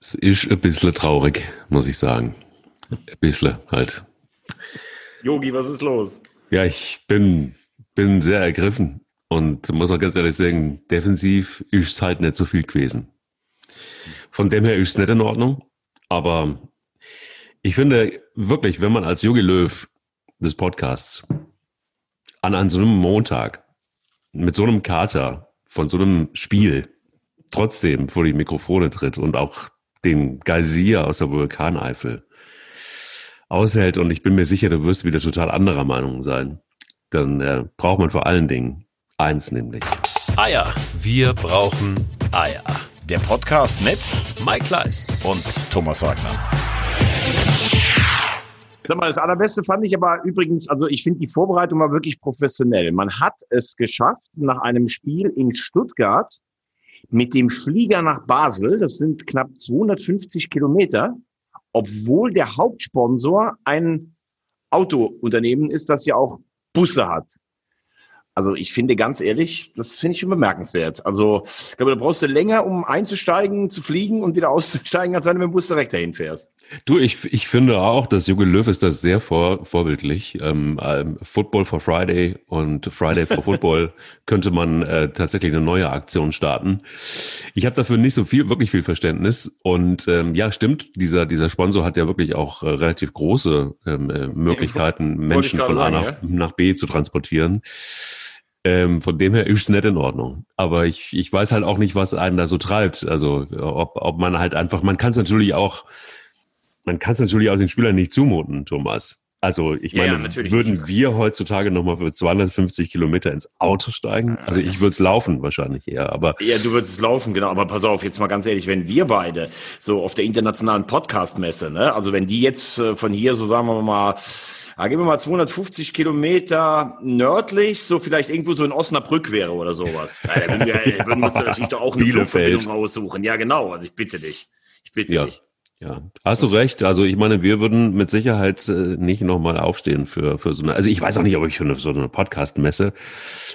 Es ist ein bisschen traurig, muss ich sagen. Ein bisschen halt. Yogi, was ist los? Ja, ich bin, bin sehr ergriffen und muss auch ganz ehrlich sagen, defensiv ist es halt nicht so viel gewesen. Von dem her ist es nicht in Ordnung, aber ich finde wirklich, wenn man als Yogi Löw des Podcasts an, an so einem Montag mit so einem Kater von so einem Spiel trotzdem vor die Mikrofone tritt und auch den Geysir aus der Vulkaneifel aushält und ich bin mir sicher, du wirst wieder total anderer Meinung sein, dann äh, braucht man vor allen Dingen eins nämlich. Eier. Wir brauchen Eier. Der Podcast mit Mike Kleiss und Thomas Wagner. Sag mal, das Allerbeste fand ich aber übrigens, also ich finde die Vorbereitung war wirklich professionell. Man hat es geschafft, nach einem Spiel in Stuttgart mit dem Flieger nach Basel, das sind knapp 250 Kilometer, obwohl der Hauptsponsor ein Autounternehmen ist, das ja auch Busse hat. Also ich finde ganz ehrlich, das finde ich schon bemerkenswert. Also ich glaube, da brauchst du länger, um einzusteigen, zu fliegen und wieder auszusteigen, als wenn du mit dem Bus direkt dahin fährst. Du, ich, ich finde auch, dass Jogi Löw ist das sehr vor, vorbildlich. Ähm, ähm, Football for Friday und Friday for Football könnte man äh, tatsächlich eine neue Aktion starten. Ich habe dafür nicht so viel, wirklich viel Verständnis. Und ähm, ja, stimmt, dieser, dieser Sponsor hat ja wirklich auch äh, relativ große ähm, äh, Möglichkeiten, Menschen von A nach, ja? nach B zu transportieren. Ähm, von dem her ist es nicht in Ordnung. Aber ich, ich weiß halt auch nicht, was einen da so treibt. Also ob, ob man halt einfach, man kann es natürlich auch man kann es natürlich auch den Spielern nicht zumuten, Thomas. Also ich meine, ja, würden nicht. wir heutzutage nochmal für 250 Kilometer ins Auto steigen? Also ich würde es laufen wahrscheinlich eher, aber... Ja, du würdest es laufen, genau. Aber pass auf, jetzt mal ganz ehrlich, wenn wir beide so auf der internationalen Podcast-Messe, ne, also wenn die jetzt äh, von hier so, sagen wir mal, da gehen wir mal 250 Kilometer nördlich, so vielleicht irgendwo so in Osnabrück wäre oder sowas. Ja, da würden wir, würden wir uns natürlich doch auch eine Flugverbindung aussuchen. Ja, genau. Also ich bitte dich. Ich bitte ja. dich. Ja, hast du recht. Also ich meine, wir würden mit Sicherheit äh, nicht nochmal aufstehen für, für so eine, also ich weiß auch nicht, ob ich für eine, so eine Podcast-Messe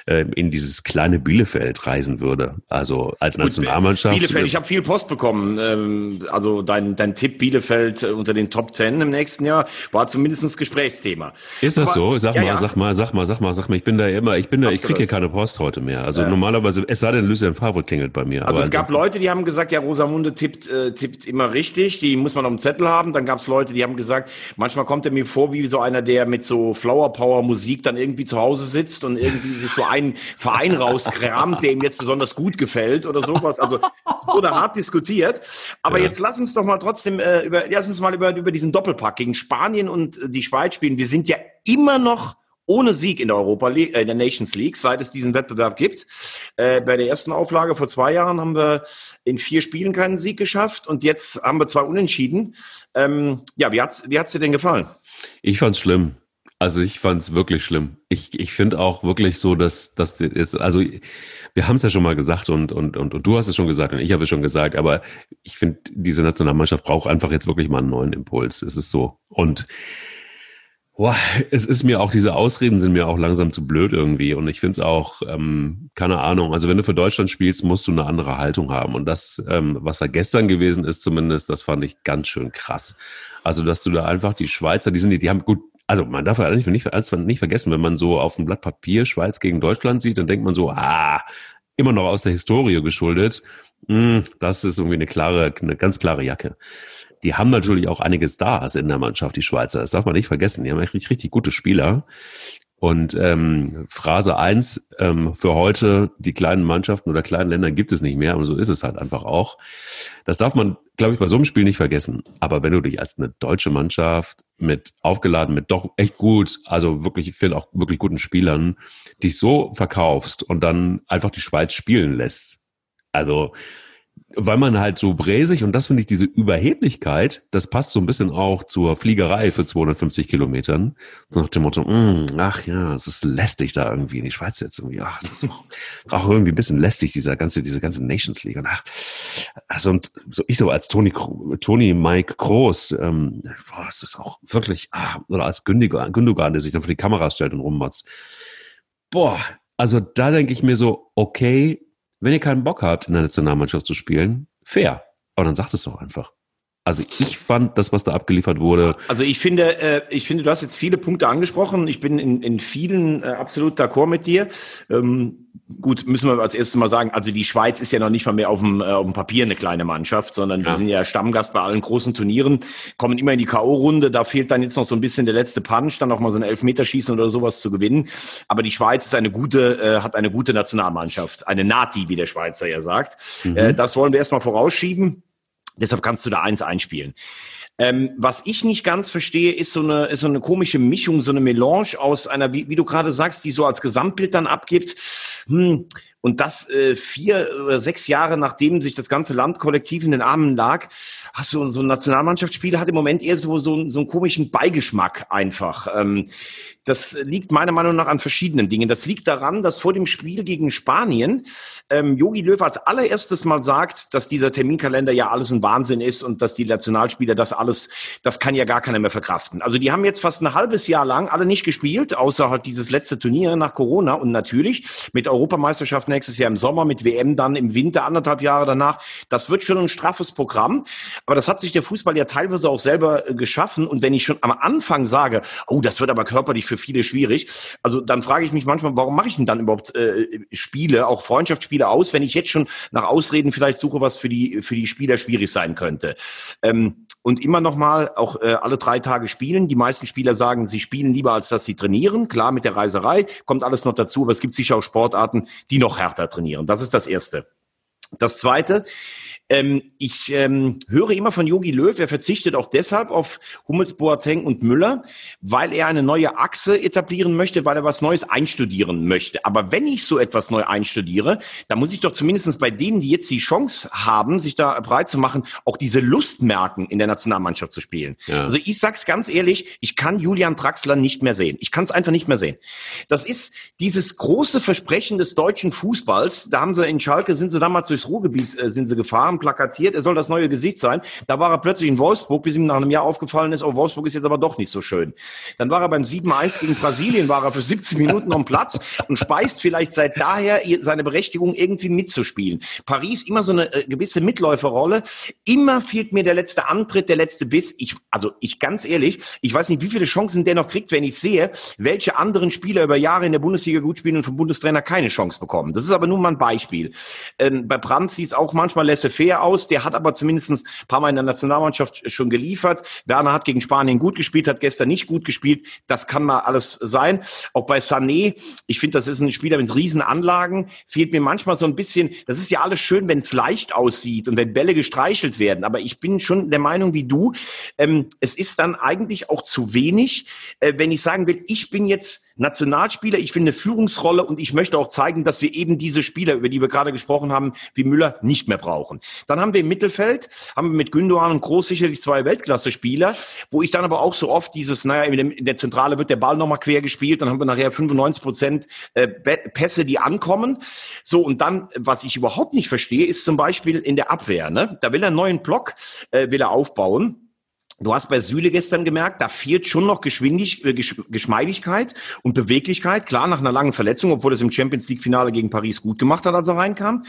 äh, in dieses kleine Bielefeld reisen würde. Also als Nationalmannschaft. Bielefeld, ich habe viel Post bekommen. Ähm, also dein, dein Tipp Bielefeld äh, unter den Top Ten im nächsten Jahr war zumindest Gesprächsthema. Ist das Aber, so? Sag ja, mal, ja. sag mal, sag mal, sag mal, sag mal. Ich bin da immer, ich bin da, Absolut. ich kriege hier keine Post heute mehr. Also ja. normalerweise, es sei denn, Lucien Favre klingelt bei mir. Also es gab Leute, die haben gesagt, ja, Rosamunde tippt, äh, tippt immer richtig. Die muss man auf dem Zettel haben. Dann gab es Leute, die haben gesagt, manchmal kommt er mir vor wie so einer, der mit so Flower Power Musik dann irgendwie zu Hause sitzt und irgendwie sich so einen Verein rauskramt, der ihm jetzt besonders gut gefällt oder sowas. Also es wurde hart diskutiert. Aber ja. jetzt lass uns doch mal trotzdem äh, über, lass uns mal über, über diesen Doppelpack gegen Spanien und die Schweiz spielen. Wir sind ja immer noch ohne Sieg in der Europa League, äh, in der Nations League, seit es diesen Wettbewerb gibt. Äh, bei der ersten Auflage vor zwei Jahren haben wir in vier Spielen keinen Sieg geschafft und jetzt haben wir zwei Unentschieden. Ähm, ja, wie hat's, wie hat's dir denn gefallen? Ich fand's schlimm. Also ich fand's wirklich schlimm. Ich, ich finde auch wirklich so, dass das ist, also wir haben es ja schon mal gesagt und, und, und, und du hast es schon gesagt und ich habe es schon gesagt, aber ich finde, diese Nationalmannschaft braucht einfach jetzt wirklich mal einen neuen Impuls. Es ist so. Und Boah, es ist mir auch, diese Ausreden sind mir auch langsam zu blöd irgendwie. Und ich finde es auch, ähm, keine Ahnung, also wenn du für Deutschland spielst, musst du eine andere Haltung haben. Und das, ähm, was da gestern gewesen ist, zumindest, das fand ich ganz schön krass. Also, dass du da einfach die Schweizer, die sind, die, die haben gut, also man darf ja nicht, nicht, nicht vergessen, wenn man so auf dem Blatt Papier Schweiz gegen Deutschland sieht, dann denkt man so, ah, immer noch aus der Historie geschuldet. Hm, das ist irgendwie eine klare, eine ganz klare Jacke die haben natürlich auch einige Stars in der Mannschaft, die Schweizer. Das darf man nicht vergessen. Die haben richtig, richtig gute Spieler. Und ähm, Phrase eins ähm, für heute, die kleinen Mannschaften oder kleinen Länder gibt es nicht mehr. Und so ist es halt einfach auch. Das darf man, glaube ich, bei so einem Spiel nicht vergessen. Aber wenn du dich als eine deutsche Mannschaft mit aufgeladen, mit doch echt gut, also wirklich, ich finde auch wirklich guten Spielern, dich so verkaufst und dann einfach die Schweiz spielen lässt. Also weil man halt so bräsig und das finde ich diese Überheblichkeit, das passt so ein bisschen auch zur Fliegerei für 250 Kilometern. So nach dem Motto, mm, ach ja, es ist lästig da irgendwie in die Schweiz jetzt irgendwie. Ach, es ist auch, irgendwie ein bisschen lästig dieser ganze, diese ganze Nations League. Und ach, also und so ich so als Toni, Toni Mike Groß, ähm, boah, es ist auch wirklich, ah, oder als Gündogan, Gündogan, der sich dann vor die Kameras stellt und rummotzt. Boah, also da denke ich mir so, okay, wenn ihr keinen Bock habt, in der Nationalmannschaft zu spielen, fair. Aber dann sagt es doch einfach. Also ich fand das, was da abgeliefert wurde. Also ich finde, äh, ich finde, du hast jetzt viele Punkte angesprochen. Ich bin in, in vielen äh, absolut d'accord mit dir. Ähm, gut, müssen wir als erstes mal sagen, also die Schweiz ist ja noch nicht mal mehr auf dem, äh, auf dem Papier eine kleine Mannschaft, sondern ja. wir sind ja Stammgast bei allen großen Turnieren, kommen immer in die K.O.-Runde. Da fehlt dann jetzt noch so ein bisschen der letzte Punch, dann auch mal so ein Elfmeterschießen oder sowas zu gewinnen. Aber die Schweiz ist eine gute, äh, hat eine gute Nationalmannschaft, eine Nati, wie der Schweizer ja sagt. Mhm. Äh, das wollen wir erstmal vorausschieben. Deshalb kannst du da eins einspielen. Ähm, was ich nicht ganz verstehe, ist so eine, ist so eine komische Mischung, so eine Melange aus einer, wie, wie du gerade sagst, die so als Gesamtbild dann abgibt. Hm, und das äh, vier oder sechs Jahre nachdem sich das ganze Land kollektiv in den Armen lag, hast du so ein Nationalmannschaftsspiel hat im Moment eher so, so, so einen komischen Beigeschmack einfach. Ähm, das liegt meiner Meinung nach an verschiedenen Dingen. Das liegt daran, dass vor dem Spiel gegen Spanien ähm, Jogi Löw als allererstes mal sagt, dass dieser Terminkalender ja alles ein Wahnsinn ist und dass die Nationalspieler das alles, das kann ja gar keiner mehr verkraften. Also die haben jetzt fast ein halbes Jahr lang alle nicht gespielt, außer halt dieses letzte Turnier nach Corona und natürlich mit Europameisterschaft nächstes Jahr im Sommer, mit WM dann im Winter anderthalb Jahre danach. Das wird schon ein straffes Programm, aber das hat sich der Fußball ja teilweise auch selber äh, geschaffen und wenn ich schon am Anfang sage, oh, das wird aber körperlich für viele schwierig. Also dann frage ich mich manchmal, warum mache ich denn dann überhaupt äh, Spiele, auch Freundschaftsspiele aus, wenn ich jetzt schon nach Ausreden vielleicht suche, was für die für die Spieler schwierig sein könnte. Ähm, und immer noch mal auch äh, alle drei Tage spielen. Die meisten Spieler sagen, sie spielen lieber, als dass sie trainieren. Klar, mit der Reiserei kommt alles noch dazu, aber es gibt sicher auch Sportarten, die noch härter trainieren. Das ist das Erste. Das Zweite, ähm, ich ähm, höre immer von Yogi Löw, er verzichtet auch deshalb auf Hummels, Boateng und Müller, weil er eine neue Achse etablieren möchte, weil er was Neues einstudieren möchte. Aber wenn ich so etwas neu einstudiere, dann muss ich doch zumindest bei denen, die jetzt die Chance haben, sich da breit zu machen, auch diese Lust merken, in der Nationalmannschaft zu spielen. Ja. Also ich sag's ganz ehrlich, ich kann Julian Draxler nicht mehr sehen. Ich kann es einfach nicht mehr sehen. Das ist dieses große Versprechen des deutschen Fußballs. Da haben sie in Schalke, sind sie damals durchs Ruhrgebiet, äh, sind sie gefahren plakatiert, er soll das neue Gesicht sein. Da war er plötzlich in Wolfsburg, bis ihm nach einem Jahr aufgefallen ist, oh, Wolfsburg ist jetzt aber doch nicht so schön. Dann war er beim 7-1 gegen Brasilien, war er für 17 Minuten am Platz und speist vielleicht seit daher seine Berechtigung, irgendwie mitzuspielen. Paris immer so eine äh, gewisse Mitläuferrolle. Immer fehlt mir der letzte Antritt, der letzte Biss. Ich, also ich ganz ehrlich, ich weiß nicht, wie viele Chancen der noch kriegt, wenn ich sehe, welche anderen Spieler über Jahre in der Bundesliga gut spielen und vom Bundestrainer keine Chance bekommen. Das ist aber nur mal ein Beispiel. Ähm, bei Brandt sieht es auch manchmal laissez fair aus. Der hat aber zumindest ein paar Mal in der Nationalmannschaft schon geliefert. Werner hat gegen Spanien gut gespielt, hat gestern nicht gut gespielt. Das kann mal alles sein. Auch bei Sané, ich finde, das ist ein Spieler mit riesen. Fehlt mir manchmal so ein bisschen, das ist ja alles schön, wenn es leicht aussieht und wenn Bälle gestreichelt werden. Aber ich bin schon der Meinung wie du, ähm, es ist dann eigentlich auch zu wenig, äh, wenn ich sagen will, ich bin jetzt Nationalspieler, ich finde eine Führungsrolle und ich möchte auch zeigen, dass wir eben diese Spieler, über die wir gerade gesprochen haben, wie Müller, nicht mehr brauchen. Dann haben wir im Mittelfeld, haben wir mit Gündogan und Groß sicherlich zwei Weltklasse-Spieler, wo ich dann aber auch so oft dieses, naja, in der Zentrale wird der Ball nochmal quer gespielt, dann haben wir nachher 95 Prozent äh, Pässe, die ankommen. So, und dann, was ich überhaupt nicht verstehe, ist zum Beispiel in der Abwehr. Ne? Da will er einen neuen Block, äh, will er aufbauen. Du hast bei Süle gestern gemerkt, da fehlt schon noch Geschwindig äh, Geschmeidigkeit und Beweglichkeit. Klar, nach einer langen Verletzung, obwohl es im Champions League Finale gegen Paris gut gemacht hat, als er reinkam.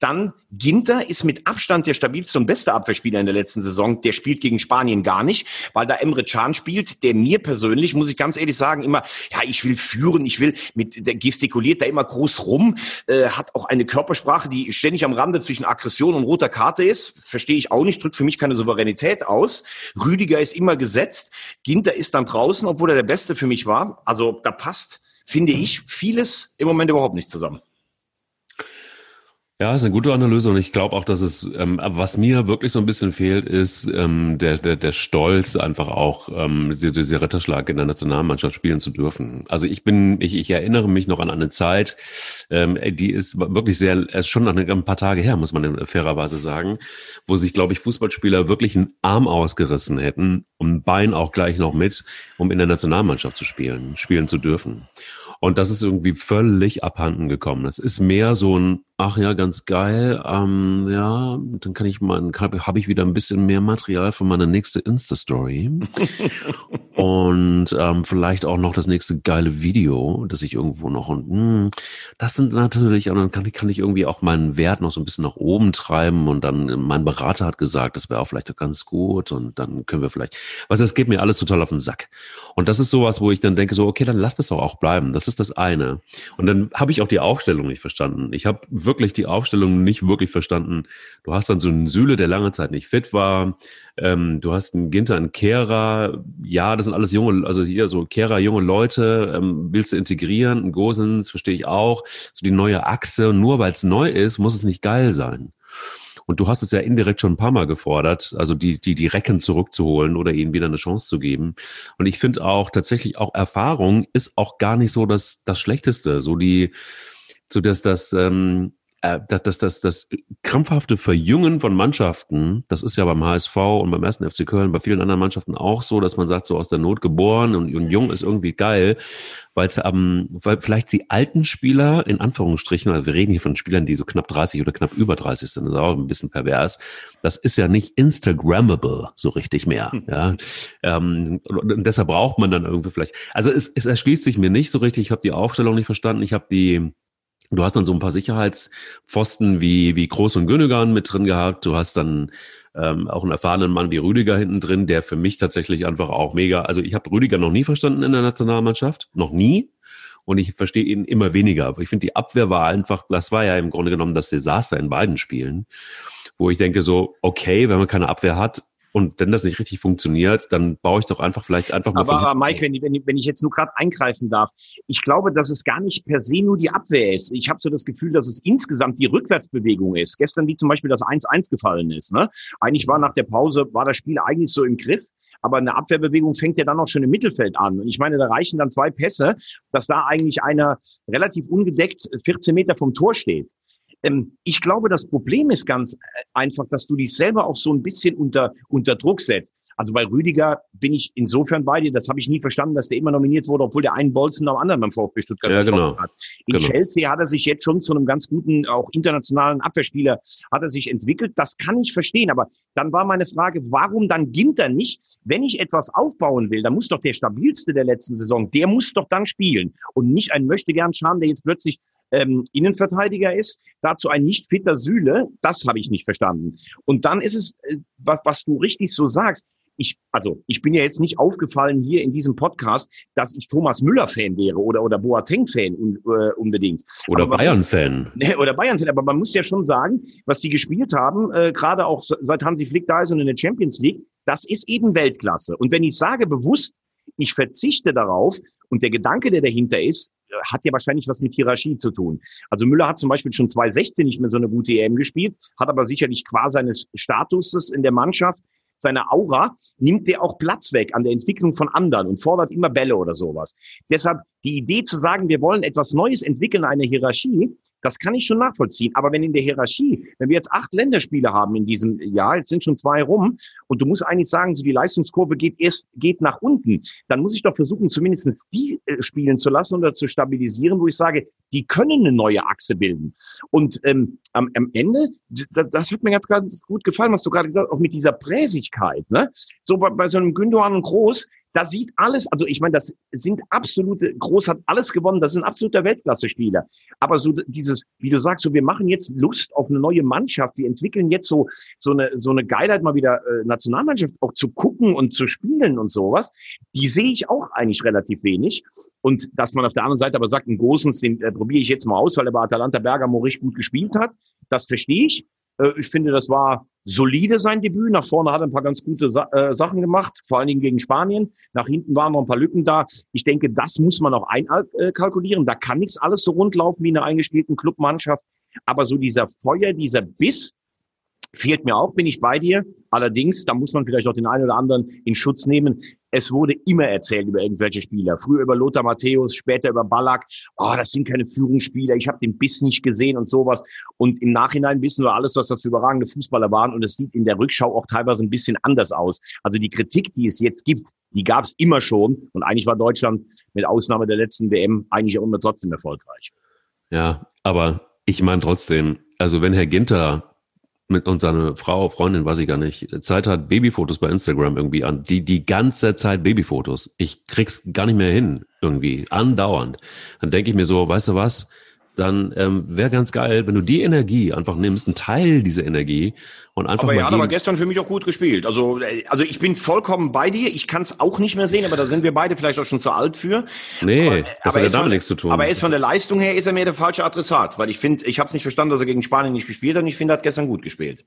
Dann Ginter ist mit Abstand der stabilste und beste Abwehrspieler in der letzten Saison. Der spielt gegen Spanien gar nicht, weil da Emre Can spielt, der mir persönlich, muss ich ganz ehrlich sagen, immer, ja, ich will führen, ich will mit, der gestikuliert da immer groß rum, äh, hat auch eine Körpersprache, die ständig am Rande zwischen Aggression und roter Karte ist. Verstehe ich auch nicht, drückt für mich keine Souveränität aus. Rüdiger ist immer gesetzt. Ginter ist dann draußen, obwohl er der Beste für mich war. Also da passt, finde ich, vieles im Moment überhaupt nicht zusammen. Ja, ist eine gute Analyse und ich glaube auch, dass es, ähm, was mir wirklich so ein bisschen fehlt, ist ähm, der, der, der Stolz, einfach auch ähm, dieser Ritterschlag in der Nationalmannschaft spielen zu dürfen. Also ich bin, ich, ich erinnere mich noch an eine Zeit, ähm, die ist wirklich sehr, ist schon ein paar Tage her, muss man fairerweise sagen, wo sich, glaube ich, Fußballspieler wirklich einen Arm ausgerissen hätten und ein Bein auch gleich noch mit, um in der Nationalmannschaft zu spielen, spielen zu dürfen. Und das ist irgendwie völlig abhanden gekommen. Es ist mehr so ein ach ja, ganz geil. Ähm, ja, dann kann ich mal, habe hab ich wieder ein bisschen mehr Material für meine nächste Insta-Story. und ähm, vielleicht auch noch das nächste geile Video, das ich irgendwo noch und mh, hm, das sind natürlich, und dann kann, kann ich irgendwie auch meinen Wert noch so ein bisschen nach oben treiben und dann mein Berater hat gesagt, das wäre auch vielleicht auch ganz gut und dann können wir vielleicht, was es geht mir alles total auf den Sack. Und das ist sowas, wo ich dann denke so, okay, dann lass das doch auch bleiben. Das ist das eine. Und dann habe ich auch die Aufstellung nicht verstanden. Ich habe wirklich die Aufstellung nicht wirklich verstanden. Du hast dann so einen Süle, der lange Zeit nicht fit war. Ähm, du hast einen Ginter, einen Kehrer. Ja, das sind alles junge, also hier so Kehrer, junge Leute. Ähm, willst du integrieren? Ein Gosens, verstehe ich auch. So die neue Achse. Nur weil es neu ist, muss es nicht geil sein. Und du hast es ja indirekt schon ein paar Mal gefordert, also die, die, die Recken zurückzuholen oder ihnen wieder eine Chance zu geben. Und ich finde auch tatsächlich auch Erfahrung ist auch gar nicht so das, das Schlechteste. So die, so dass das, ähm, äh, das, das, das, das krampfhafte Verjüngen von Mannschaften, das ist ja beim HSV und beim ersten FC Köln, bei vielen anderen Mannschaften auch so, dass man sagt, so aus der Not geboren und, und jung ist irgendwie geil, weil es ähm, weil vielleicht die alten Spieler, in Anführungsstrichen, also wir reden hier von Spielern, die so knapp 30 oder knapp über 30 sind, das ist auch ein bisschen pervers, das ist ja nicht Instagrammable so richtig mehr. Hm. Ja? Ähm, und deshalb braucht man dann irgendwie vielleicht, also es, es erschließt sich mir nicht so richtig, ich habe die Aufstellung nicht verstanden, ich habe die Du hast dann so ein paar Sicherheitspfosten wie, wie Groß und Günnegan mit drin gehabt. Du hast dann ähm, auch einen erfahrenen Mann wie Rüdiger hinten drin, der für mich tatsächlich einfach auch mega, also ich habe Rüdiger noch nie verstanden in der Nationalmannschaft, noch nie. Und ich verstehe ihn immer weniger. Ich finde, die Abwehr war einfach, das war ja im Grunde genommen das Desaster in beiden Spielen, wo ich denke so, okay, wenn man keine Abwehr hat, und wenn das nicht richtig funktioniert, dann baue ich doch einfach vielleicht einfach mal. Aber, aber Mike, wenn, wenn, wenn ich jetzt nur gerade eingreifen darf, ich glaube, dass es gar nicht per se nur die Abwehr ist. Ich habe so das Gefühl, dass es insgesamt die Rückwärtsbewegung ist. Gestern wie zum Beispiel das 1-1 gefallen ist. Ne? Eigentlich war nach der Pause, war das Spiel eigentlich so im Griff. Aber eine Abwehrbewegung fängt ja dann auch schon im Mittelfeld an. Und ich meine, da reichen dann zwei Pässe, dass da eigentlich einer relativ ungedeckt 14 Meter vom Tor steht. Ähm, ich glaube, das Problem ist ganz äh, einfach, dass du dich selber auch so ein bisschen unter, unter Druck setzt. Also bei Rüdiger bin ich insofern bei dir, das habe ich nie verstanden, dass der immer nominiert wurde, obwohl der einen Bolzen nach dem anderen beim VfB Stuttgart ja, genau. hat. In genau. Chelsea hat er sich jetzt schon zu einem ganz guten, auch internationalen Abwehrspieler, hat er sich entwickelt. Das kann ich verstehen. Aber dann war meine Frage, warum dann Ginter nicht? Wenn ich etwas aufbauen will, dann muss doch der stabilste der letzten Saison, der muss doch dann spielen und nicht ein möchte gern Scham, der jetzt plötzlich ähm, Innenverteidiger ist, dazu ein nicht fitter Sühle, das habe ich nicht verstanden. Und dann ist es, äh, was, was du richtig so sagst, ich, also ich bin ja jetzt nicht aufgefallen hier in diesem Podcast, dass ich Thomas Müller-Fan wäre oder, oder Boateng-Fan un, äh, unbedingt. Oder Bayern-Fan. Oder Bayern-Fan, aber man muss ja schon sagen, was sie gespielt haben, äh, gerade auch seit Hansi Flick da ist und in der Champions League, das ist eben Weltklasse. Und wenn ich sage bewusst, ich verzichte darauf und der Gedanke, der dahinter ist, hat ja wahrscheinlich was mit Hierarchie zu tun. Also Müller hat zum Beispiel schon 2016 nicht mehr so eine gute EM gespielt, hat aber sicherlich qua seines Statuses in der Mannschaft seine Aura, nimmt der auch Platz weg an der Entwicklung von anderen und fordert immer Bälle oder sowas. Deshalb die Idee zu sagen, wir wollen etwas Neues entwickeln, eine Hierarchie, das kann ich schon nachvollziehen. Aber wenn in der Hierarchie, wenn wir jetzt acht Länderspiele haben in diesem Jahr, jetzt sind schon zwei rum, und du musst eigentlich sagen, so die Leistungskurve geht erst, geht nach unten, dann muss ich doch versuchen, zumindest die äh, spielen zu lassen oder zu stabilisieren, wo ich sage, die können eine neue Achse bilden. Und ähm, am, am Ende, das, das hat mir ganz, ganz gut gefallen, was du gerade gesagt hast, auch mit dieser Präsigkeit. Ne? So bei, bei so einem Gündogan und Groß, da sieht alles, also ich meine, das sind absolute, Groß hat alles gewonnen, das sind absoluter Weltklasse-Spieler. Aber so dieses, wie du sagst, so wir machen jetzt Lust auf eine neue Mannschaft, wir entwickeln jetzt so, so eine, so eine Geilheit mal wieder äh, Nationalmannschaft auch zu gucken und zu spielen und sowas, die sehe ich auch eigentlich relativ wenig. Und dass man auf der anderen Seite aber sagt, einen großen, den äh, probiere ich jetzt mal aus, weil er bei Atalanta Bergamo richtig gut gespielt hat, das verstehe ich. Äh, ich finde, das war solide sein Debüt. Nach vorne hat er ein paar ganz gute Sa äh, Sachen gemacht, vor allen Dingen gegen Spanien. Nach hinten waren noch ein paar Lücken da. Ich denke, das muss man auch einkalkulieren. Da kann nichts alles so rund laufen wie in einer eingespielten Clubmannschaft. Aber so dieser Feuer, dieser Biss, fehlt mir auch, bin ich bei dir. Allerdings, da muss man vielleicht auch den einen oder anderen in Schutz nehmen. Es wurde immer erzählt über irgendwelche Spieler. Früher über Lothar Matthäus, später über Ballack. Oh, das sind keine Führungsspieler. Ich habe den Biss nicht gesehen und sowas. Und im Nachhinein wissen wir alles, was das für überragende Fußballer waren. Und es sieht in der Rückschau auch teilweise ein bisschen anders aus. Also die Kritik, die es jetzt gibt, die gab es immer schon. Und eigentlich war Deutschland mit Ausnahme der letzten WM eigentlich auch immer trotzdem erfolgreich. Ja, aber ich meine trotzdem, also wenn Herr Ginter mit und seine Frau, Freundin, weiß ich gar nicht, Zeit hat, Babyfotos bei Instagram irgendwie an, die die ganze Zeit Babyfotos. Ich krieg's gar nicht mehr hin, irgendwie, andauernd. Dann denke ich mir so, weißt du was, dann ähm, wäre ganz geil, wenn du die Energie einfach nimmst, einen Teil dieser Energie und einfach aber mal er hat aber gestern für mich auch gut gespielt. Also, äh, also ich bin vollkommen bei dir. Ich kann es auch nicht mehr sehen, aber da sind wir beide vielleicht auch schon zu alt für. Nee, aber, das aber hat ja damit nichts zu tun. Aber er ist von der Leistung her ist er mir der falsche Adressat, weil ich finde, ich habe es nicht verstanden, dass er gegen Spanien nicht gespielt hat. Und ich finde, er hat gestern gut gespielt.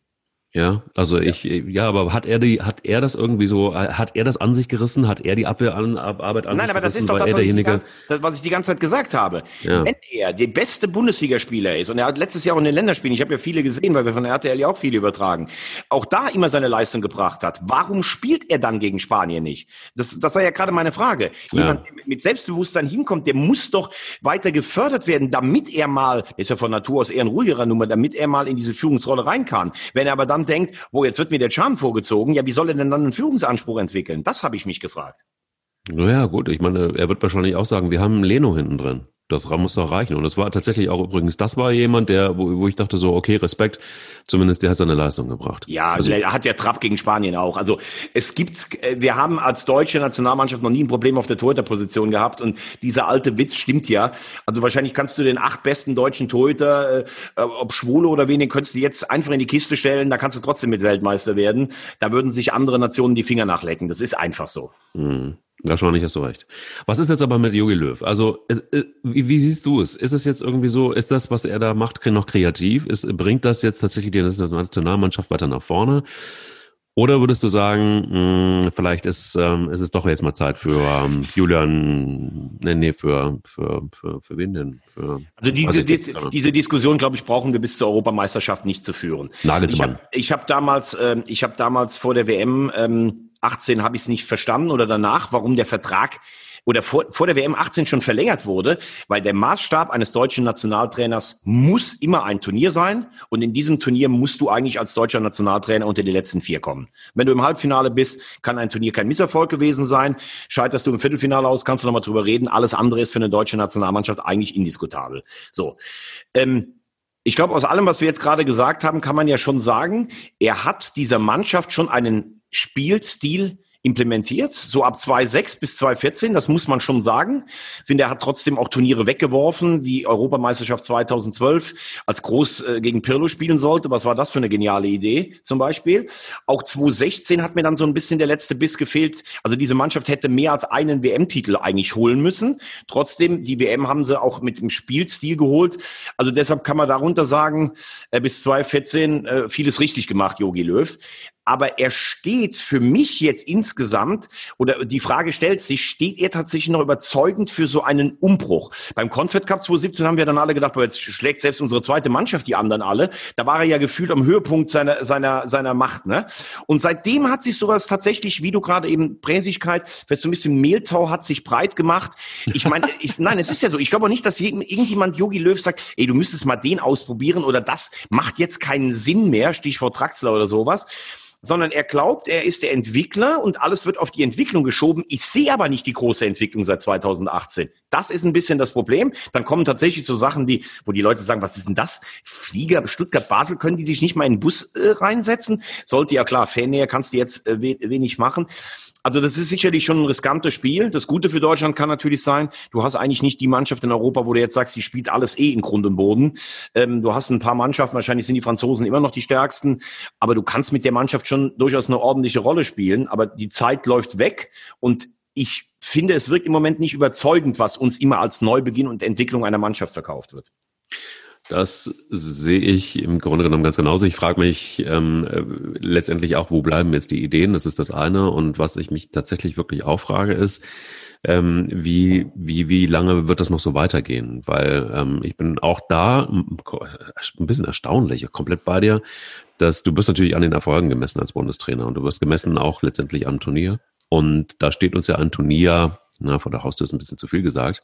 Ja, also ich, ja, aber hat er die, hat er das irgendwie so, hat er das an sich gerissen? Hat er die Abwehrarbeit an Nein, sich aber das gerissen? ist doch das was, ich die derjenige? ganze, das, was ich die ganze Zeit gesagt habe. Ja. Wenn er der beste Bundesligaspieler ist, und er hat letztes Jahr auch in den Länderspielen, ich habe ja viele gesehen, weil wir von der RTL ja auch viele übertragen, auch da immer seine Leistung gebracht hat, warum spielt er dann gegen Spanien nicht? Das, das war ja gerade meine Frage. Jemand, der mit Selbstbewusstsein hinkommt, der muss doch weiter gefördert werden, damit er mal, ist ja von Natur aus eher ein ruhigerer Nummer, damit er mal in diese Führungsrolle rein kann. Wenn er aber dann denkt, wo jetzt wird mir der Charme vorgezogen, ja, wie soll er denn dann einen Führungsanspruch entwickeln? Das habe ich mich gefragt. Naja, gut, ich meine, er wird wahrscheinlich auch sagen, wir haben Leno hinten drin. Das muss doch reichen. Und das war tatsächlich auch übrigens, das war jemand, der, wo, wo ich dachte so, okay, Respekt, zumindest der hat seine Leistung gebracht. Ja, also, er hat ja Trapp gegen Spanien auch. Also es gibt, äh, wir haben als deutsche Nationalmannschaft noch nie ein Problem auf der Torhüterposition gehabt und dieser alte Witz stimmt ja. Also wahrscheinlich kannst du den acht besten deutschen Torhüter, äh, ob Schwule oder wenig, könntest du jetzt einfach in die Kiste stellen, da kannst du trotzdem mit Weltmeister werden. Da würden sich andere Nationen die Finger nachlecken. Das ist einfach so. Hm, wahrscheinlich hast du recht. Was ist jetzt aber mit Jogi Löw? Also, es, äh, wie, wie siehst du es? Ist es jetzt irgendwie so, ist das, was er da macht, noch kreativ? Ist, bringt das jetzt tatsächlich die Nationalmannschaft weiter nach vorne? Oder würdest du sagen, mh, vielleicht ist, ähm, ist es doch jetzt mal Zeit für ähm, Julian, nee, nee, für, für, für, für wen denn? Für, Also diese, Dis diese Diskussion, glaube ich, brauchen wir bis zur Europameisterschaft nicht zu führen. Nagelsmann. Ich habe hab damals, ähm, ich habe damals vor der WM ähm, 18 habe ich es nicht verstanden oder danach, warum der Vertrag oder vor, vor der WM 18 schon verlängert wurde, weil der Maßstab eines deutschen Nationaltrainers muss immer ein Turnier sein und in diesem Turnier musst du eigentlich als deutscher Nationaltrainer unter die letzten vier kommen. Wenn du im Halbfinale bist, kann ein Turnier kein Misserfolg gewesen sein. Scheiterst du im Viertelfinale aus, kannst du nochmal drüber reden. Alles andere ist für eine deutsche Nationalmannschaft eigentlich indiskutabel. So. Ähm, ich glaube, aus allem, was wir jetzt gerade gesagt haben, kann man ja schon sagen, er hat dieser Mannschaft schon einen Spielstil implementiert, so ab 2.6 bis 2.14, das muss man schon sagen. Ich finde, er hat trotzdem auch Turniere weggeworfen, wie Europameisterschaft 2012, als Groß äh, gegen Pirlo spielen sollte. Was war das für eine geniale Idee zum Beispiel? Auch 2016 hat mir dann so ein bisschen der letzte Biss gefehlt. Also diese Mannschaft hätte mehr als einen WM-Titel eigentlich holen müssen. Trotzdem, die WM haben sie auch mit dem Spielstil geholt. Also deshalb kann man darunter sagen, äh, bis 2014 äh, vieles richtig gemacht, Jogi Löw aber er steht für mich jetzt insgesamt, oder die Frage stellt sich, steht er tatsächlich noch überzeugend für so einen Umbruch? Beim Confed Cup 2017 haben wir dann alle gedacht, boah, jetzt schlägt selbst unsere zweite Mannschaft die anderen alle. Da war er ja gefühlt am Höhepunkt seiner, seiner, seiner Macht. Ne? Und seitdem hat sich sowas tatsächlich, wie du gerade eben, Präsigkeit, vielleicht so ein bisschen Mehltau hat sich breit gemacht. Ich meine, ich, nein, es ist ja so. Ich glaube auch nicht, dass irgendjemand Yogi Löw sagt, ey, du müsstest mal den ausprobieren oder das macht jetzt keinen Sinn mehr, Stichwort Traxler oder sowas sondern er glaubt, er ist der Entwickler und alles wird auf die Entwicklung geschoben. Ich sehe aber nicht die große Entwicklung seit 2018. Das ist ein bisschen das Problem. Dann kommen tatsächlich so Sachen, die, wo die Leute sagen, was ist denn das? Flieger, Stuttgart, Basel, können die sich nicht mal in den Bus äh, reinsetzen? Sollte ja klar, Fannähe kannst du jetzt äh, wenig machen. Also das ist sicherlich schon ein riskantes Spiel. Das Gute für Deutschland kann natürlich sein, du hast eigentlich nicht die Mannschaft in Europa, wo du jetzt sagst, die spielt alles eh in Grund und Boden. Ähm, du hast ein paar Mannschaften, wahrscheinlich sind die Franzosen immer noch die stärksten, aber du kannst mit der Mannschaft schon durchaus eine ordentliche Rolle spielen. Aber die Zeit läuft weg und ich finde, es wirkt im Moment nicht überzeugend, was uns immer als Neubeginn und Entwicklung einer Mannschaft verkauft wird. Das sehe ich im Grunde genommen ganz genauso. Ich frage mich ähm, äh, letztendlich auch, wo bleiben jetzt die Ideen? Das ist das eine. Und was ich mich tatsächlich wirklich auch frage, ist, ähm, wie, wie, wie lange wird das noch so weitergehen? Weil ähm, ich bin auch da ein bisschen erstaunlich, komplett bei dir, dass du bist natürlich an den Erfolgen gemessen als Bundestrainer und du wirst gemessen auch letztendlich am Turnier. Und da steht uns ja ein Turnier Na, vor der Haustür ist ein bisschen zu viel gesagt.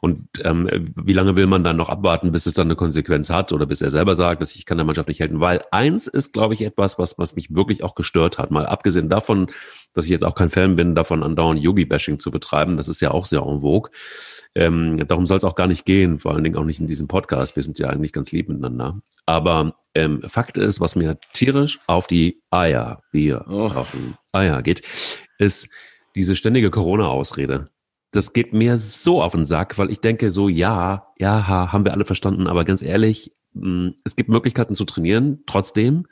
Und ähm, wie lange will man dann noch abwarten, bis es dann eine Konsequenz hat oder bis er selber sagt, dass ich kann der Mannschaft nicht helfen? Weil eins ist, glaube ich, etwas, was, was mich wirklich auch gestört hat. Mal abgesehen davon, dass ich jetzt auch kein Fan bin, davon andauernd Yogi-Bashing zu betreiben. Das ist ja auch sehr en vogue. Ähm, darum soll es auch gar nicht gehen, vor allen Dingen auch nicht in diesem Podcast. Wir sind ja eigentlich ganz lieb miteinander. Aber ähm, Fakt ist, was mir tierisch auf die Eier, wir oh. auf die Eier geht, ist diese ständige Corona-Ausrede. Das geht mir so auf den Sack, weil ich denke so, ja, ja, haben wir alle verstanden, aber ganz ehrlich, hm, es gibt Möglichkeiten zu trainieren, trotzdem.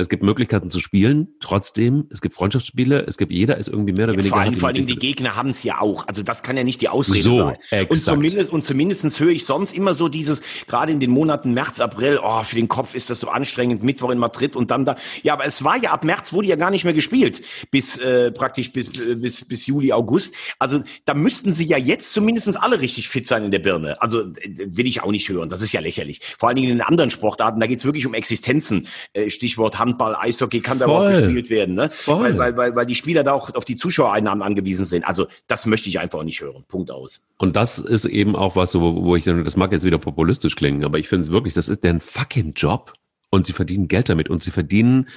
Es gibt Möglichkeiten zu spielen, trotzdem. Es gibt Freundschaftsspiele. Es gibt jeder ist irgendwie mehr oder ja, weniger. Vor allem, vor allem die Gegner haben es ja auch. Also das kann ja nicht die Ausrede so, sein. Exakt. Und zumindest und zumindestens höre ich sonst immer so dieses gerade in den Monaten März, April. Oh, für den Kopf ist das so anstrengend. Mittwoch in Madrid und dann da. Ja, aber es war ja ab März wurde ja gar nicht mehr gespielt bis äh, praktisch bis, äh, bis bis Juli August. Also da müssten sie ja jetzt zumindestens alle richtig fit sein in der Birne. Also äh, will ich auch nicht hören. Das ist ja lächerlich. Vor allen Dingen in den anderen Sportarten. Da geht es wirklich um Existenzen. Äh, Stichwort Handball, Eishockey kann da Voll. auch gespielt werden, ne? Weil, weil, weil, weil die Spieler da auch auf die Zuschauereinnahmen angewiesen sind. Also das möchte ich einfach nicht hören. Punkt aus. Und das ist eben auch was, so, wo ich dann, das mag jetzt wieder populistisch klingen, aber ich finde wirklich, das ist deren fucking Job und sie verdienen Geld damit und sie verdienen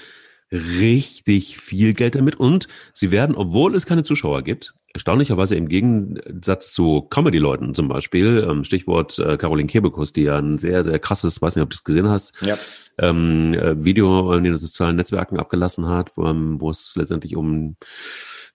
richtig viel Geld damit und sie werden, obwohl es keine Zuschauer gibt, erstaunlicherweise im Gegensatz zu Comedy-Leuten zum Beispiel, ähm, Stichwort äh, Caroline Kebekus, die ja ein sehr, sehr krasses, weiß nicht, ob du es gesehen hast, ja. ähm, äh, Video in den sozialen Netzwerken abgelassen hat, wo, ähm, wo es letztendlich um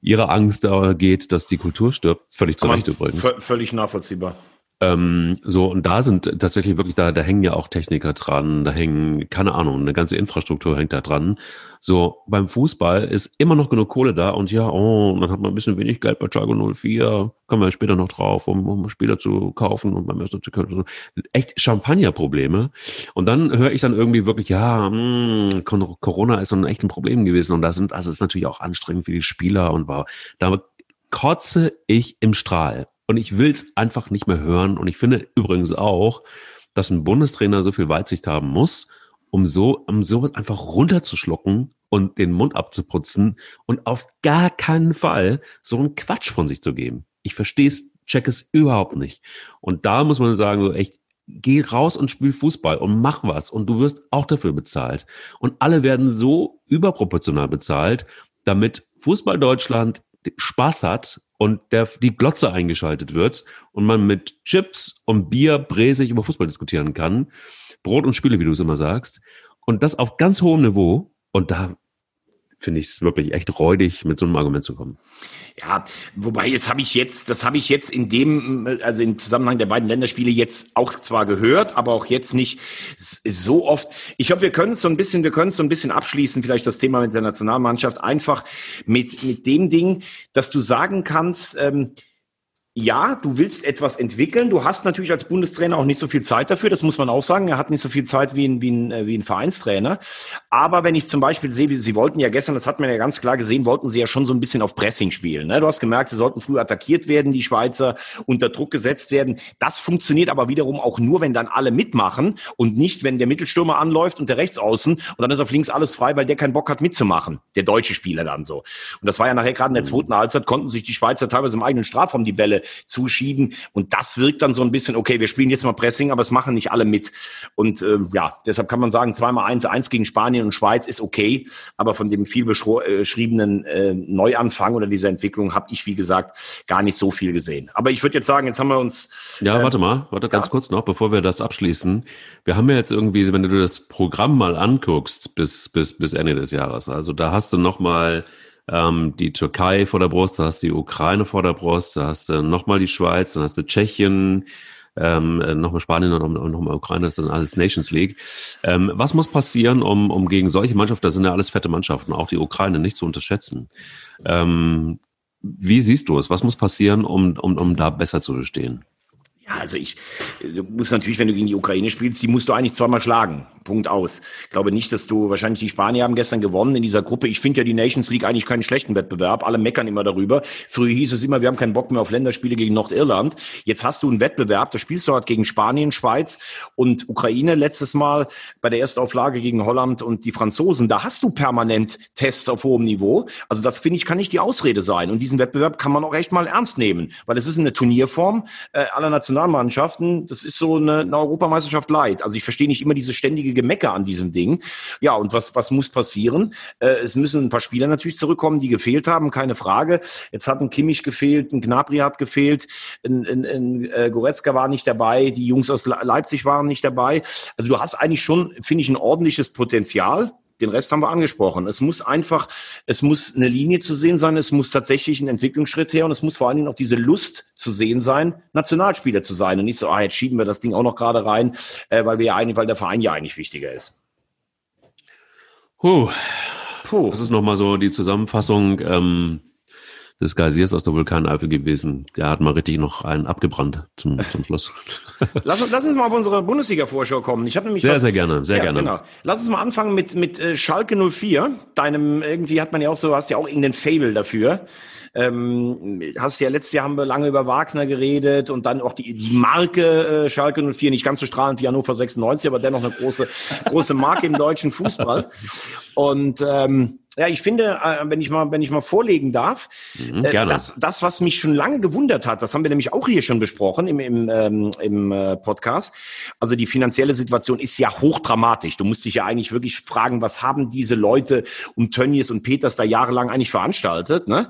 ihre Angst geht, dass die Kultur stirbt. Völlig zu Recht übrigens. Völlig nachvollziehbar. Ähm, so, und da sind tatsächlich wirklich, da, da hängen ja auch Techniker dran, da hängen, keine Ahnung, eine ganze Infrastruktur hängt da dran. So, beim Fußball ist immer noch genug Kohle da und ja, oh, dann hat man ein bisschen wenig Geld bei Chago 04, kommen wir später noch drauf, um, um Spieler zu kaufen und beim ersten zu können. Echt Champagnerprobleme. Und dann höre ich dann irgendwie wirklich, ja, mh, hm, Corona ist so ein echtes Problem gewesen und da sind, also ist natürlich auch anstrengend für die Spieler und war, da kotze ich im Strahl. Und ich will es einfach nicht mehr hören. Und ich finde übrigens auch, dass ein Bundestrainer so viel Weitsicht haben muss, um so, um sowas einfach runterzuschlucken und den Mund abzuputzen und auf gar keinen Fall so einen Quatsch von sich zu geben. Ich verstehe es, check es überhaupt nicht. Und da muss man sagen, so echt, geh raus und spiel Fußball und mach was und du wirst auch dafür bezahlt. Und alle werden so überproportional bezahlt, damit Fußball Deutschland Spaß hat und der, die Glotze eingeschaltet wird und man mit Chips und Bier bräsig über Fußball diskutieren kann. Brot und Spiele, wie du es immer sagst. Und das auf ganz hohem Niveau. Und da finde ich es wirklich echt räudig, mit so einem Argument zu kommen. Ja, wobei jetzt habe ich jetzt, das habe ich jetzt in dem, also im Zusammenhang der beiden Länderspiele jetzt auch zwar gehört, aber auch jetzt nicht so oft. Ich glaube, wir können es so ein bisschen, wir können es so ein bisschen abschließen, vielleicht das Thema mit der Nationalmannschaft, einfach mit, mit dem Ding, dass du sagen kannst, ähm, ja, du willst etwas entwickeln. Du hast natürlich als Bundestrainer auch nicht so viel Zeit dafür. Das muss man auch sagen. Er hat nicht so viel Zeit wie ein, wie ein, äh, wie ein Vereinstrainer. Aber wenn ich zum Beispiel sehe, wie Sie wollten ja gestern, das hat man ja ganz klar gesehen, wollten Sie ja schon so ein bisschen auf Pressing spielen. Ne? Du hast gemerkt, Sie sollten früh attackiert werden, die Schweizer unter Druck gesetzt werden. Das funktioniert aber wiederum auch nur, wenn dann alle mitmachen und nicht, wenn der Mittelstürmer anläuft und der Rechtsaußen und dann ist auf links alles frei, weil der keinen Bock hat mitzumachen. Der deutsche Spieler dann so. Und das war ja nachher gerade in der zweiten Halbzeit, konnten sich die Schweizer teilweise im eigenen Strafraum die Bälle zuschieben. Und das wirkt dann so ein bisschen, okay, wir spielen jetzt mal Pressing, aber es machen nicht alle mit. Und äh, ja, deshalb kann man sagen, zweimal eins, eins gegen Spanien und Schweiz ist okay. Aber von dem viel beschriebenen äh, Neuanfang oder dieser Entwicklung habe ich, wie gesagt, gar nicht so viel gesehen. Aber ich würde jetzt sagen, jetzt haben wir uns. Ja, äh, warte mal, warte ganz ja. kurz noch, bevor wir das abschließen. Wir haben ja jetzt irgendwie, wenn du das Programm mal anguckst, bis, bis, bis Ende des Jahres, also da hast du noch mal ähm, die Türkei vor der Brust, da hast du die Ukraine vor der Brust, da hast du nochmal die Schweiz, dann hast du Tschechien, ähm, äh, nochmal Spanien und nochmal Ukraine, das ist dann alles Nations League. Ähm, was muss passieren, um, um gegen solche Mannschaften, das sind ja alles fette Mannschaften, auch die Ukraine nicht zu unterschätzen? Ähm, wie siehst du es? Was muss passieren, um, um, um da besser zu bestehen? Ja, also ich, du musst natürlich, wenn du gegen die Ukraine spielst, die musst du eigentlich zweimal schlagen. Punkt aus. Ich glaube nicht, dass du, wahrscheinlich die Spanier haben gestern gewonnen in dieser Gruppe. Ich finde ja die Nations League eigentlich keinen schlechten Wettbewerb. Alle meckern immer darüber. Früher hieß es immer, wir haben keinen Bock mehr auf Länderspiele gegen Nordirland. Jetzt hast du einen Wettbewerb, da spielst du halt gegen Spanien, Schweiz und Ukraine letztes Mal bei der Erstauflage gegen Holland und die Franzosen. Da hast du permanent Tests auf hohem Niveau. Also das finde ich, kann nicht die Ausrede sein. Und diesen Wettbewerb kann man auch echt mal ernst nehmen, weil es ist eine Turnierform äh, aller Nationalmannschaften Nationalmannschaften, das ist so eine, eine Europameisterschaft leid. Also ich verstehe nicht immer diese ständige Gemecker an diesem Ding. Ja, und was, was muss passieren? Äh, es müssen ein paar Spieler natürlich zurückkommen, die gefehlt haben, keine Frage. Jetzt hat ein Kimmich gefehlt, ein Gnabry hat gefehlt, ein, ein, ein äh, Goretzka war nicht dabei, die Jungs aus Leipzig waren nicht dabei. Also du hast eigentlich schon, finde ich, ein ordentliches Potenzial. Den Rest haben wir angesprochen. Es muss einfach, es muss eine Linie zu sehen sein, es muss tatsächlich ein Entwicklungsschritt her und es muss vor allen Dingen auch diese Lust zu sehen sein, Nationalspieler zu sein und nicht so, ah, jetzt schieben wir das Ding auch noch gerade rein, äh, weil wir ja eigentlich, weil der Verein ja eigentlich wichtiger ist. Puh. Puh. Das ist nochmal so die Zusammenfassung. Ähm des Geysirs aus der Vulkaneifel gewesen. Der hat mal richtig noch einen abgebrannt zum, zum Schluss. lass, lass uns mal auf unsere Bundesliga-Vorschau kommen. Ich habe nämlich sehr, was, sehr gerne, sehr ja, gerne. Genau. Lass uns mal anfangen mit, mit äh, Schalke 04. Deinem, irgendwie hat man ja auch so, hast ja auch irgendeinen Fable dafür. Ähm, hast ja letztes Jahr haben wir lange über Wagner geredet und dann auch die, die Marke äh, Schalke 04, nicht ganz so strahlend wie Hannover 96, aber dennoch eine große, große Marke im deutschen Fußball. Und ähm, ja, ich finde, äh, wenn ich mal, wenn ich mal vorlegen darf, mhm, äh, das, das, was mich schon lange gewundert hat, das haben wir nämlich auch hier schon besprochen im, im, ähm, im äh, Podcast. Also die finanzielle Situation ist ja hochdramatisch. Du musst dich ja eigentlich wirklich fragen, was haben diese Leute um Tönnies und Peters da jahrelang eigentlich veranstaltet? Ne?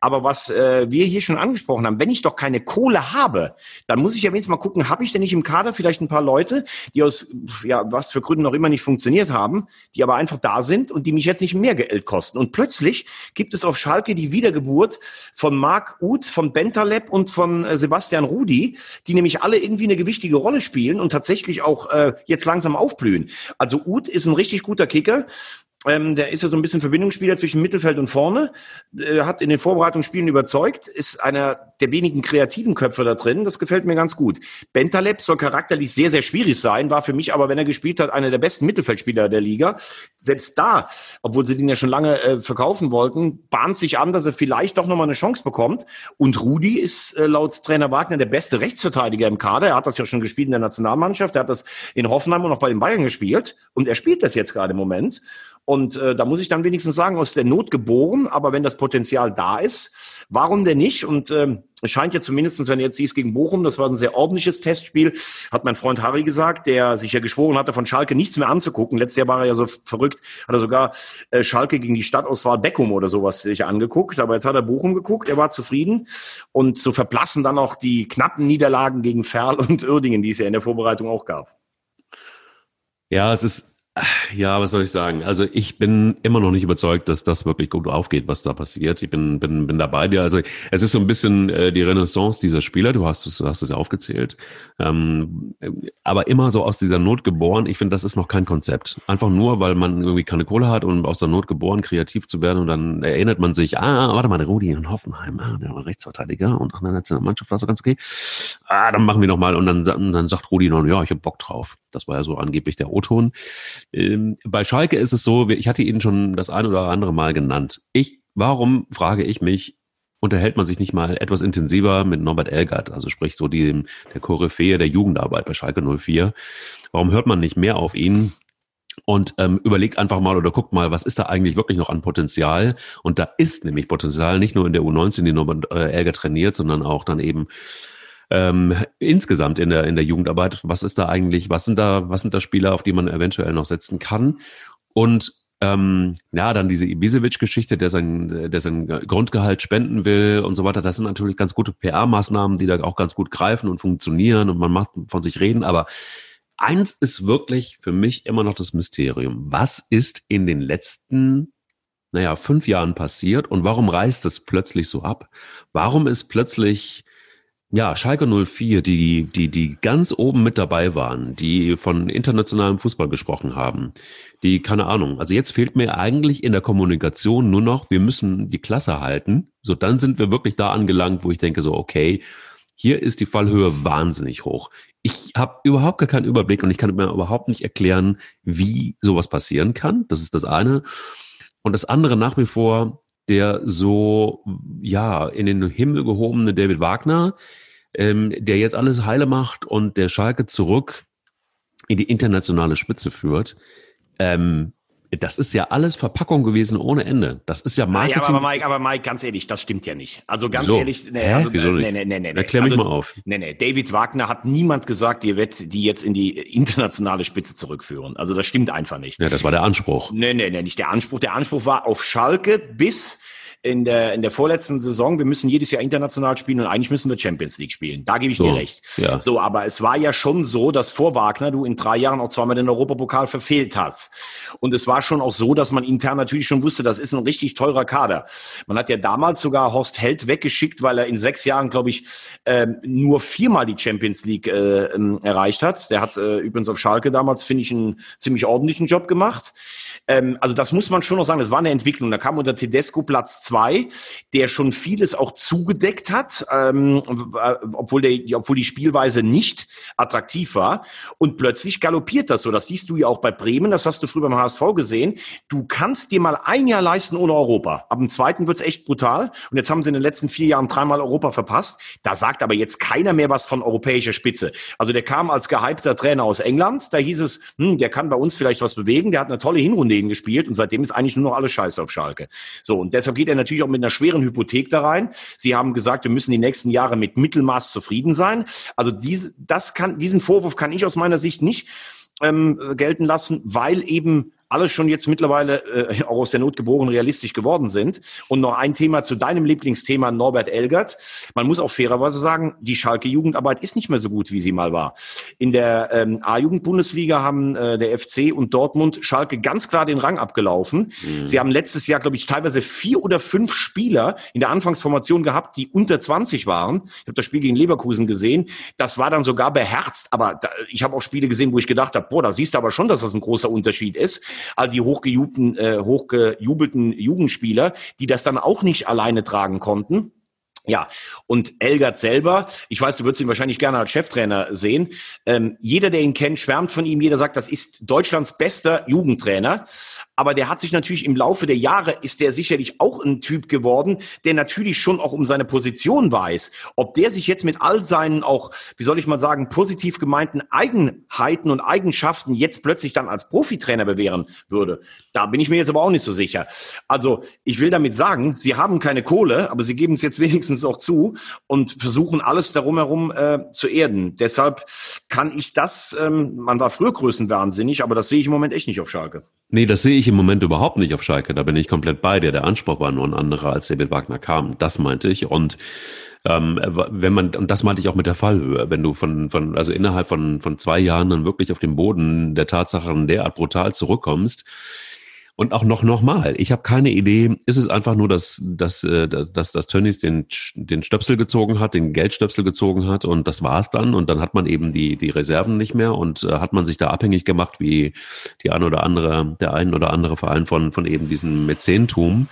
Aber was äh, wir hier schon angesprochen haben, wenn ich doch keine Kohle habe, dann muss ich ja wenigstens mal gucken, habe ich denn nicht im Kader vielleicht ein paar Leute, die aus ja was für Gründen noch immer nicht funktioniert haben, die aber einfach da sind und die mich jetzt nicht mehr Geld kosten. Und plötzlich gibt es auf Schalke die Wiedergeburt von Marc Uth, von Bentaleb und von äh, Sebastian Rudi, die nämlich alle irgendwie eine gewichtige Rolle spielen und tatsächlich auch äh, jetzt langsam aufblühen. Also Uth ist ein richtig guter Kicker. Ähm, der ist ja so ein bisschen Verbindungsspieler zwischen Mittelfeld und vorne, äh, hat in den Vorbereitungsspielen überzeugt, ist einer der wenigen kreativen Köpfe da drin. Das gefällt mir ganz gut. Bentaleb soll charakterlich sehr, sehr schwierig sein, war für mich aber, wenn er gespielt hat, einer der besten Mittelfeldspieler der Liga. Selbst da, obwohl sie den ja schon lange äh, verkaufen wollten, bahnt sich an, dass er vielleicht doch nochmal eine Chance bekommt. Und Rudi ist äh, laut Trainer Wagner der beste Rechtsverteidiger im Kader. Er hat das ja schon gespielt in der Nationalmannschaft. Er hat das in Hoffenheim und auch bei den Bayern gespielt. Und er spielt das jetzt gerade im Moment. Und äh, da muss ich dann wenigstens sagen, aus der Not geboren, aber wenn das Potenzial da ist, warum denn nicht? Und ähm, es scheint ja zumindest, wenn jetzt siehst gegen Bochum, das war ein sehr ordentliches Testspiel, hat mein Freund Harry gesagt, der sich ja geschworen hatte, von Schalke nichts mehr anzugucken. Letztes Jahr war er ja so verrückt, hat er sogar äh, Schalke gegen die Stadtauswahl Beckum oder sowas sich angeguckt. Aber jetzt hat er Bochum geguckt, er war zufrieden. Und so verblassen dann auch die knappen Niederlagen gegen Ferl und Uerdingen, die es ja in der Vorbereitung auch gab. Ja, es ist ja, was soll ich sagen? Also ich bin immer noch nicht überzeugt, dass das wirklich gut aufgeht, was da passiert. Ich bin, bin, bin dabei dir. Also es ist so ein bisschen äh, die Renaissance dieser Spieler. Du hast es, du hast es ja aufgezählt. Ähm, aber immer so aus dieser Not geboren. Ich finde, das ist noch kein Konzept. Einfach nur, weil man irgendwie keine Kohle hat und aus der Not geboren, kreativ zu werden. Und dann erinnert man sich, ah, warte mal, der Rudi in Hoffenheim, ah, der war Rechtsverteidiger und ach, in der Mannschaft war so ganz okay. Ah, dann machen wir noch mal. Und dann, dann sagt Rudi noch, ja, ich habe Bock drauf. Das war ja so angeblich der O-Ton. Ähm, bei Schalke ist es so, ich hatte ihn schon das ein oder andere Mal genannt. Ich, warum, frage ich mich, unterhält man sich nicht mal etwas intensiver mit Norbert Elgert, also sprich so die, der Koryphäe der Jugendarbeit bei Schalke 04. Warum hört man nicht mehr auf ihn? Und ähm, überlegt einfach mal oder guckt mal, was ist da eigentlich wirklich noch an Potenzial? Und da ist nämlich Potenzial nicht nur in der U19, die Norbert äh, Elgert trainiert, sondern auch dann eben ähm, insgesamt in der, in der Jugendarbeit, was ist da eigentlich, was sind da, was sind da Spieler, auf die man eventuell noch setzen kann? Und ähm, ja, dann diese Ibisevic-Geschichte, der sein, der sein Grundgehalt spenden will und so weiter. Das sind natürlich ganz gute PR-Maßnahmen, die da auch ganz gut greifen und funktionieren und man macht von sich reden. Aber eins ist wirklich für mich immer noch das Mysterium. Was ist in den letzten, naja, fünf Jahren passiert und warum reißt es plötzlich so ab? Warum ist plötzlich ja, Schalke 04, die, die, die ganz oben mit dabei waren, die von internationalem Fußball gesprochen haben, die, keine Ahnung, also jetzt fehlt mir eigentlich in der Kommunikation nur noch, wir müssen die Klasse halten. So, dann sind wir wirklich da angelangt, wo ich denke so, okay, Hier ist die Fallhöhe wahnsinnig hoch. Ich habe überhaupt gar keinen Überblick und ich kann mir überhaupt nicht erklären, wie sowas passieren kann. Das ist das eine. Und das andere nach wie vor, der so, ja, in den Himmel gehobene David Wagner, ähm, der jetzt alles heile macht und der Schalke zurück in die internationale Spitze führt. Ähm, das ist ja alles Verpackung gewesen ohne Ende. Das ist ja Marketing. Ja, aber Mike, aber Mike, ganz ehrlich, das stimmt ja nicht. Also ganz so. ehrlich, nee, also, Wieso nicht? Nee, nee, nee, nee. Erklär mich also, mal auf. Nee, nee, David Wagner hat niemand gesagt, ihr werdet die jetzt in die internationale Spitze zurückführen. Also das stimmt einfach nicht. Ja, das war der Anspruch. Nee, nee, nee, nicht der Anspruch. Der Anspruch war auf Schalke bis in der, in der vorletzten Saison, wir müssen jedes Jahr international spielen und eigentlich müssen wir Champions League spielen. Da gebe ich So, dir recht. ja. So, aber es war ja schon so, dass vor Wagner du in drei Jahren auch zweimal den Europapokal verfehlt hast. Und es war schon auch so, dass man intern natürlich schon wusste, das ist ein richtig teurer Kader. Man hat ja damals sogar Horst Held weggeschickt, weil er in sechs Jahren, glaube ich, ähm, nur viermal die Champions League äh, ähm, erreicht hat. Der hat äh, übrigens auf Schalke damals, finde ich, einen ziemlich ordentlichen Job gemacht. Ähm, also das muss man schon noch sagen, das war eine Entwicklung. Da kam unter Tedesco Platz zwei, der schon vieles auch zugedeckt hat, ähm, äh, obwohl, der, obwohl die Spielweise nicht attraktiv war. Und plötzlich galoppiert das so. Das siehst du ja auch bei Bremen, das hast du früher beim HSV gesehen. Du kannst dir mal ein Jahr leisten ohne Europa. Ab dem zweiten wird's echt brutal. Und jetzt haben sie in den letzten vier Jahren dreimal Europa verpasst. Da sagt aber jetzt keiner mehr was von europäischer Spitze. Also der kam als gehypter Trainer aus England. Da hieß es, hm, der kann bei uns vielleicht was bewegen. Der hat eine tolle Hinrunde hingespielt und seitdem ist eigentlich nur noch alles scheiße auf Schalke. So, und deshalb geht er natürlich auch mit einer schweren Hypothek da rein. Sie haben gesagt, wir müssen die nächsten Jahre mit Mittelmaß zufrieden sein. Also diese, das kann, diesen Vorwurf kann ich aus meiner Sicht nicht ähm, gelten lassen, weil eben alle schon jetzt mittlerweile äh, auch aus der Not geboren realistisch geworden sind. Und noch ein Thema zu deinem Lieblingsthema Norbert Elgert. Man muss auch fairerweise sagen, die Schalke Jugendarbeit ist nicht mehr so gut, wie sie mal war. In der ähm, A-Jugend-Bundesliga haben äh, der FC und Dortmund Schalke ganz klar den Rang abgelaufen. Sie haben letztes Jahr, glaube ich, teilweise vier oder fünf Spieler in der Anfangsformation gehabt, die unter 20 waren. Ich habe das Spiel gegen Leverkusen gesehen. Das war dann sogar beherzt. Aber da, ich habe auch Spiele gesehen, wo ich gedacht habe, boah, da siehst du aber schon, dass das ein großer Unterschied ist all die hochgejubelten, äh, hochgejubelten Jugendspieler, die das dann auch nicht alleine tragen konnten. Ja, und Elgert selber, ich weiß, du würdest ihn wahrscheinlich gerne als Cheftrainer sehen. Ähm, jeder, der ihn kennt, schwärmt von ihm. Jeder sagt, das ist Deutschlands bester Jugendtrainer. Aber der hat sich natürlich im Laufe der Jahre, ist der sicherlich auch ein Typ geworden, der natürlich schon auch um seine Position weiß. Ob der sich jetzt mit all seinen auch, wie soll ich mal sagen, positiv gemeinten Eigenheiten und Eigenschaften jetzt plötzlich dann als Profitrainer bewähren würde, da bin ich mir jetzt aber auch nicht so sicher. Also ich will damit sagen, sie haben keine Kohle, aber sie geben es jetzt wenigstens auch zu und versuchen alles darum herum äh, zu erden. Deshalb kann ich das, ähm, man war früher größenwahnsinnig, aber das sehe ich im Moment echt nicht auf Schalke. Nee, das sehe ich im Moment überhaupt nicht auf Schalke. Da bin ich komplett bei dir. Der Anspruch war nur ein anderer, als David Wagner kam. Das meinte ich. Und ähm, wenn man, und das meinte ich auch mit der Fallhöhe, wenn du von, von also innerhalb von, von zwei Jahren dann wirklich auf den Boden der Tatsachen derart brutal zurückkommst, und auch noch nochmal, ich habe keine Idee, ist es einfach nur, dass, dass, äh, dass, dass Tönnies den, den Stöpsel gezogen hat, den Geldstöpsel gezogen hat und das war's dann. Und dann hat man eben die, die Reserven nicht mehr und äh, hat man sich da abhängig gemacht, wie die ein oder andere, der ein oder andere Verein von, von eben diesem Mäzentum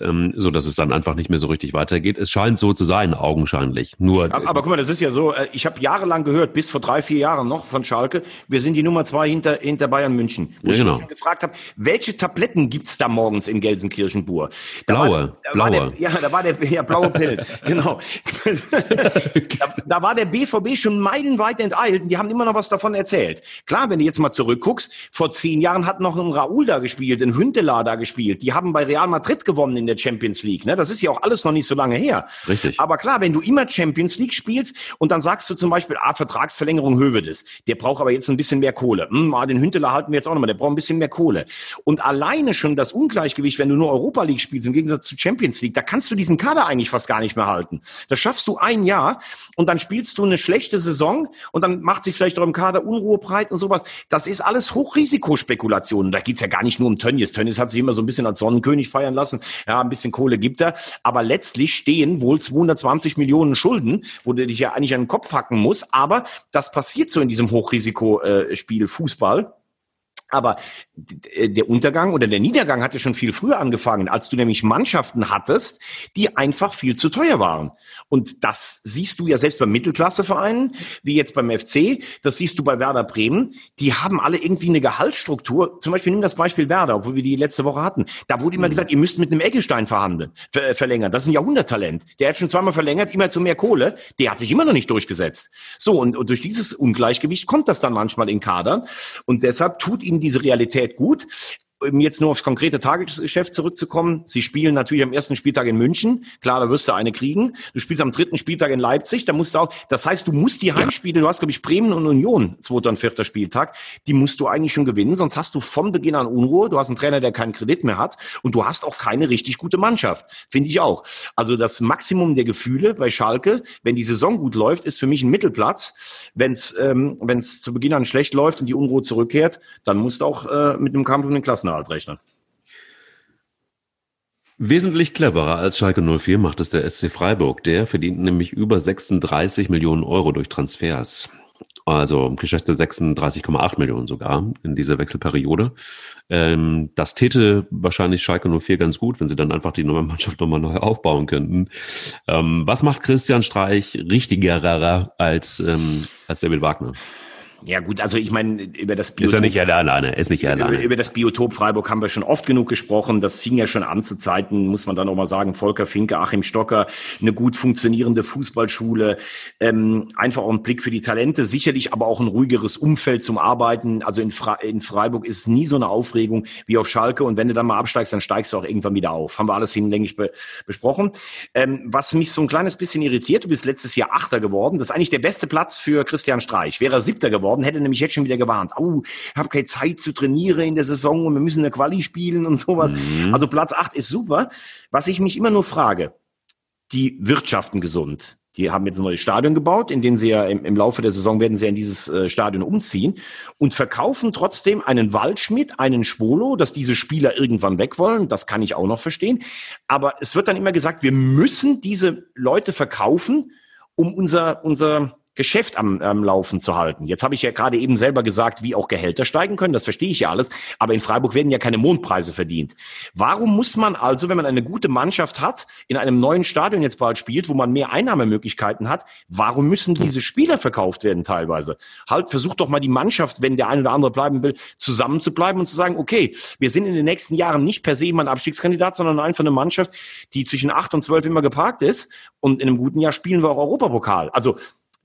ähm, so dass es dann einfach nicht mehr so richtig weitergeht. Es scheint so zu sein, augenscheinlich. Nur, Aber, aber guck mal, das ist ja so, äh, ich habe jahrelang gehört, bis vor drei, vier Jahren noch von Schalke, wir sind die Nummer zwei hinter, hinter Bayern München. Wo Ja, ich genau. mich schon gefragt habe, welche Tabletten gibt's da morgens in Gelsenkirchen-Bur? Da Blaue, war, blaue. der, ja, da war der, ja, blaue Pillen, genau. da, da war der BVB schon meilenweit enteilt und die haben immer noch was davon erzählt. Klar, wenn du jetzt mal zurückguckst, vor zehn Jahren hat noch ein Raúl da gespielt, ein Hünteler da gespielt. Die haben bei Real Madrid gewonnen in der Champions League. Ne? Das ist ja auch alles noch nicht so lange her. Richtig. Aber klar, wenn du immer Champions League spielst und dann sagst du zum Beispiel, ah, Vertragsverlängerung Hövedes, der braucht aber jetzt ein bisschen mehr Kohle. Hm, ah, den Hünteler halten wir jetzt auch nochmal, der braucht ein bisschen mehr Kohle. Und alleine schon das Ungleichgewicht, wenn du nur Europa League spielst, im Gegensatz zu Champions League, da kannst du diesen Kader eigentlich fast gar nicht mehr halten. Das schaffst du ein Jahr und dann spielst du eine schlechte Saison und dann macht sich vielleicht auch im Kader Unruhe breit und sowas. Das ist alles Hochrisikospekulationen. Da geht's ja gar nicht nur um Tönnies. Tönnies hat sich immer so ein bisschen als Sonnenkönig feiern lassen. Ja, ein bisschen Kohle gibt er. Aber letztlich stehen wohl 220 Millionen Schulden, wo du dich ja eigentlich an den Kopf packen musst. Aber das passiert so in diesem Hochrisikospiel Fußball. Aber äh, der Untergang oder der Niedergang hatte schon viel früher angefangen, als du nämlich Mannschaften hattest, die einfach viel zu teuer waren. Und das siehst du ja selbst bei Mittelklassevereinen, wie jetzt beim FC, das siehst du bei Werder Bremen. Die haben alle irgendwie eine Gehaltsstruktur. Zum Beispiel nimm das Beispiel Werder, obwohl wir die letzte Woche hatten. Da wurde immer mhm. gesagt, ihr müsst mit einem Eggestein verhandeln, ver verlängern. Das ist ein Jahrhunderttalent. Der hat schon zweimal verlängert, immer zu mehr Kohle. Der hat sich immer noch nicht durchgesetzt. So, und, und durch dieses Ungleichgewicht kommt das dann manchmal in Kadern. Und deshalb tut ihnen diese Realität gut um jetzt nur aufs konkrete Tagesgeschäft zurückzukommen, sie spielen natürlich am ersten Spieltag in München. Klar, da wirst du eine kriegen. Du spielst am dritten Spieltag in Leipzig, da musst du auch, das heißt, du musst die Heimspiele, du hast, glaube ich, Bremen und Union, zweiter und vierter Spieltag, die musst du eigentlich schon gewinnen, sonst hast du von Beginn an Unruhe. Du hast einen Trainer, der keinen Kredit mehr hat und du hast auch keine richtig gute Mannschaft. Finde ich auch. Also das Maximum der Gefühle bei Schalke, wenn die Saison gut läuft, ist für mich ein Mittelplatz. Wenn es ähm, wenn's zu Beginn an schlecht läuft und die Unruhe zurückkehrt, dann musst du auch äh, mit einem Kampf um den Klassen Klassenerhalt rechnen. Wesentlich cleverer als Schalke 04 macht es der SC Freiburg. Der verdient nämlich über 36 Millionen Euro durch Transfers. Also geschätzte 36,8 Millionen sogar in dieser Wechselperiode. Ähm, das täte wahrscheinlich Schalke 04 ganz gut, wenn sie dann einfach die neue Mannschaft nochmal neu aufbauen könnten. Ähm, was macht Christian Streich richtigerer als, ähm, als David Wagner? Ja gut, also ich meine, über das Biotop... Ist er nicht alleine, ist nicht alleine. Über, über, das Biotop Freiburg haben wir schon oft genug gesprochen. Das fing ja schon an zu Zeiten, muss man dann auch mal sagen, Volker Finke, Achim Stocker, eine gut funktionierende Fußballschule, ähm, einfach auch ein Blick für die Talente, sicherlich aber auch ein ruhigeres Umfeld zum Arbeiten. Also in, Fre in Freiburg ist nie so eine Aufregung wie auf Schalke und wenn du dann mal absteigst, dann steigst du auch irgendwann wieder auf. Haben wir alles hinlänglich be besprochen. Ähm, was mich so ein kleines bisschen irritiert, du bist letztes Jahr Achter geworden. Das ist eigentlich der beste Platz für Christian Streich. Wäre er Siebter geworden, geworden, hätte nämlich jetzt schon wieder gewarnt. Oh, ich habe keine Zeit zu trainieren in der Saison und wir müssen eine Quali spielen und sowas. Mhm. Also Platz 8 ist super. Was ich mich immer nur frage, die wirtschaften gesund. Die haben jetzt ein neues Stadion gebaut, in dem sie ja im, im Laufe der Saison werden sie ja in dieses äh, Stadion umziehen und verkaufen trotzdem einen Waldschmidt, einen Schwolo, dass diese Spieler irgendwann weg wollen. Das kann ich auch noch verstehen. Aber es wird dann immer gesagt, wir müssen diese Leute verkaufen, um unser, unser, Geschäft am, am Laufen zu halten. Jetzt habe ich ja gerade eben selber gesagt, wie auch Gehälter steigen können, das verstehe ich ja alles, aber in Freiburg werden ja keine Mondpreise verdient. Warum muss man also, wenn man eine gute Mannschaft hat, in einem neuen Stadion jetzt bald spielt, wo man mehr Einnahmemöglichkeiten hat, warum müssen diese Spieler verkauft werden teilweise? Halt, versucht doch mal die Mannschaft, wenn der eine oder andere bleiben will, zusammenzubleiben und zu sagen, okay, wir sind in den nächsten Jahren nicht per se immer ein Abstiegskandidat, sondern einfach eine Mannschaft, die zwischen acht und zwölf immer geparkt ist und in einem guten Jahr spielen wir auch Europapokal. Also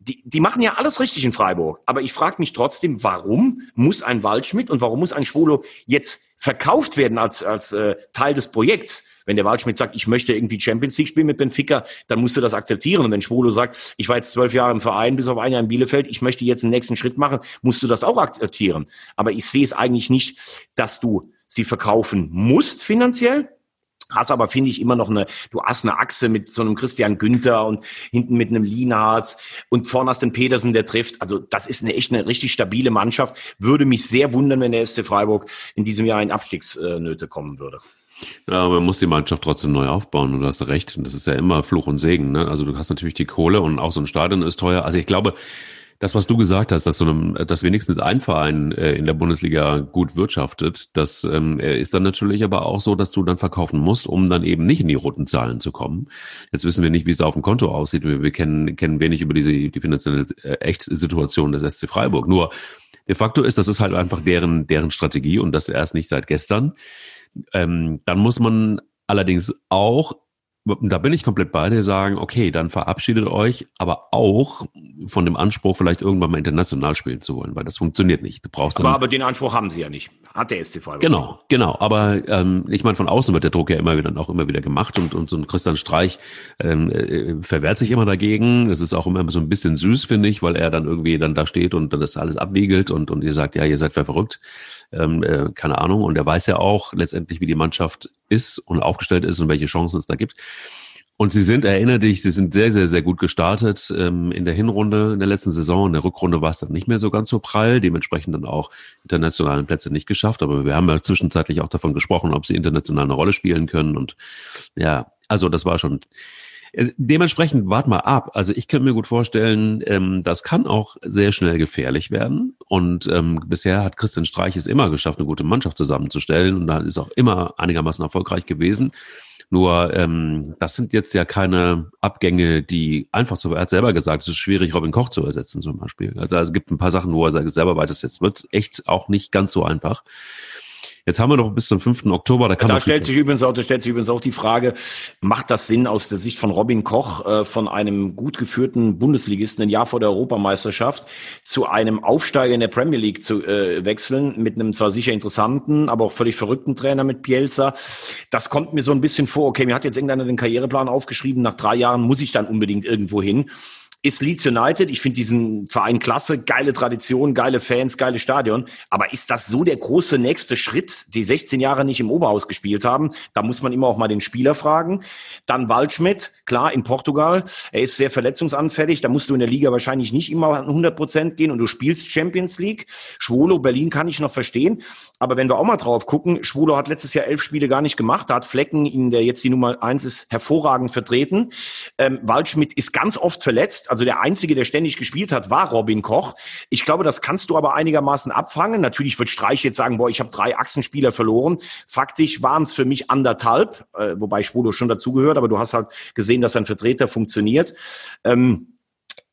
die, die machen ja alles richtig in Freiburg. Aber ich frage mich trotzdem, warum muss ein Waldschmidt und warum muss ein Schwolo jetzt verkauft werden als, als äh, Teil des Projekts? Wenn der Waldschmidt sagt, ich möchte irgendwie Champions League spielen mit Benfica, dann musst du das akzeptieren. Und wenn Schwolo sagt, ich war jetzt zwölf Jahre im Verein, bis auf ein Jahr in Bielefeld, ich möchte jetzt den nächsten Schritt machen, musst du das auch akzeptieren. Aber ich sehe es eigentlich nicht, dass du sie verkaufen musst finanziell, Hast aber, finde ich, immer noch eine, du hast eine Achse mit so einem Christian Günther und hinten mit einem Lienhardt und vorne hast den Petersen, der trifft. Also das ist eine echt eine richtig stabile Mannschaft. Würde mich sehr wundern, wenn der SC Freiburg in diesem Jahr in Abstiegsnöte kommen würde. Ja, aber man muss die Mannschaft trotzdem neu aufbauen und du hast recht. Und das ist ja immer Fluch und Segen. Ne? Also du hast natürlich die Kohle und auch so ein Stadion ist teuer. Also ich glaube, das, was du gesagt hast, dass so einem, dass wenigstens ein Verein äh, in der Bundesliga gut wirtschaftet, das ähm, ist dann natürlich aber auch so, dass du dann verkaufen musst, um dann eben nicht in die roten Zahlen zu kommen. Jetzt wissen wir nicht, wie es auf dem Konto aussieht. Wir, wir kennen, kennen wenig über diese die finanzielle äh, Echtsituation des SC Freiburg. Nur de facto ist, das ist halt einfach deren, deren Strategie und das erst nicht seit gestern. Ähm, dann muss man allerdings auch da bin ich komplett bei dir, sagen, okay, dann verabschiedet euch, aber auch von dem Anspruch, vielleicht irgendwann mal international spielen zu wollen, weil das funktioniert nicht. Du brauchst aber, aber den Anspruch haben sie ja nicht. Hat der SCV. Genau, genau. Aber ähm, ich meine, von außen wird der Druck ja immer wieder auch immer wieder gemacht und, und so ein Christian Streich ähm, äh, verwehrt sich immer dagegen. Es ist auch immer so ein bisschen süß, finde ich, weil er dann irgendwie dann da steht und dann das alles abwiegelt und, und ihr sagt, ja, ihr seid verrückt ähm, äh, keine Ahnung. Und er weiß ja auch letztendlich, wie die Mannschaft ist und aufgestellt ist und welche Chancen es da gibt. Und sie sind, erinnere dich, sie sind sehr, sehr, sehr gut gestartet ähm, in der Hinrunde, in der letzten Saison. In der Rückrunde war es dann nicht mehr so ganz so prall, dementsprechend dann auch internationalen Plätze nicht geschafft. Aber wir haben ja zwischenzeitlich auch davon gesprochen, ob sie international eine Rolle spielen können. Und ja, also das war schon dementsprechend wart mal ab. Also ich könnte mir gut vorstellen, ähm, das kann auch sehr schnell gefährlich werden. Und ähm, bisher hat Christian Streich es immer geschafft, eine gute Mannschaft zusammenzustellen und da ist auch immer einigermaßen erfolgreich gewesen. Nur ähm, das sind jetzt ja keine Abgänge, die einfach zu. Er hat selber gesagt, es ist schwierig, Robin Koch zu ersetzen zum Beispiel. Also, also es gibt ein paar Sachen, wo er selber weiß, jetzt wird echt auch nicht ganz so einfach. Jetzt haben wir noch bis zum 5. Oktober. Da, kann da stellt sich übrigens auch, da stellt sich übrigens auch die Frage, macht das Sinn aus der Sicht von Robin Koch, äh, von einem gut geführten Bundesligisten ein Jahr vor der Europameisterschaft zu einem Aufsteiger in der Premier League zu äh, wechseln, mit einem zwar sicher interessanten, aber auch völlig verrückten Trainer mit Pielsa. Das kommt mir so ein bisschen vor, okay, mir hat jetzt irgendeiner den Karriereplan aufgeschrieben, nach drei Jahren muss ich dann unbedingt irgendwo hin ist Leeds United. Ich finde diesen Verein klasse, geile Tradition, geile Fans, geile Stadion. Aber ist das so der große nächste Schritt, die 16 Jahre nicht im Oberhaus gespielt haben? Da muss man immer auch mal den Spieler fragen. Dann Waldschmidt, klar, in Portugal. Er ist sehr verletzungsanfällig. Da musst du in der Liga wahrscheinlich nicht immer 100 Prozent gehen und du spielst Champions League. Schwolo, Berlin kann ich noch verstehen. Aber wenn wir auch mal drauf gucken, Schwolo hat letztes Jahr elf Spiele gar nicht gemacht. Da hat Flecken, in der jetzt die Nummer eins ist, hervorragend vertreten. Ähm, Waldschmidt ist ganz oft verletzt also der Einzige, der ständig gespielt hat, war Robin Koch. Ich glaube, das kannst du aber einigermaßen abfangen. Natürlich wird Streich jetzt sagen, boah, ich habe drei Achsenspieler verloren. Faktisch waren es für mich anderthalb, äh, wobei Schwolo schon dazugehört, aber du hast halt gesehen, dass ein Vertreter funktioniert. Ähm,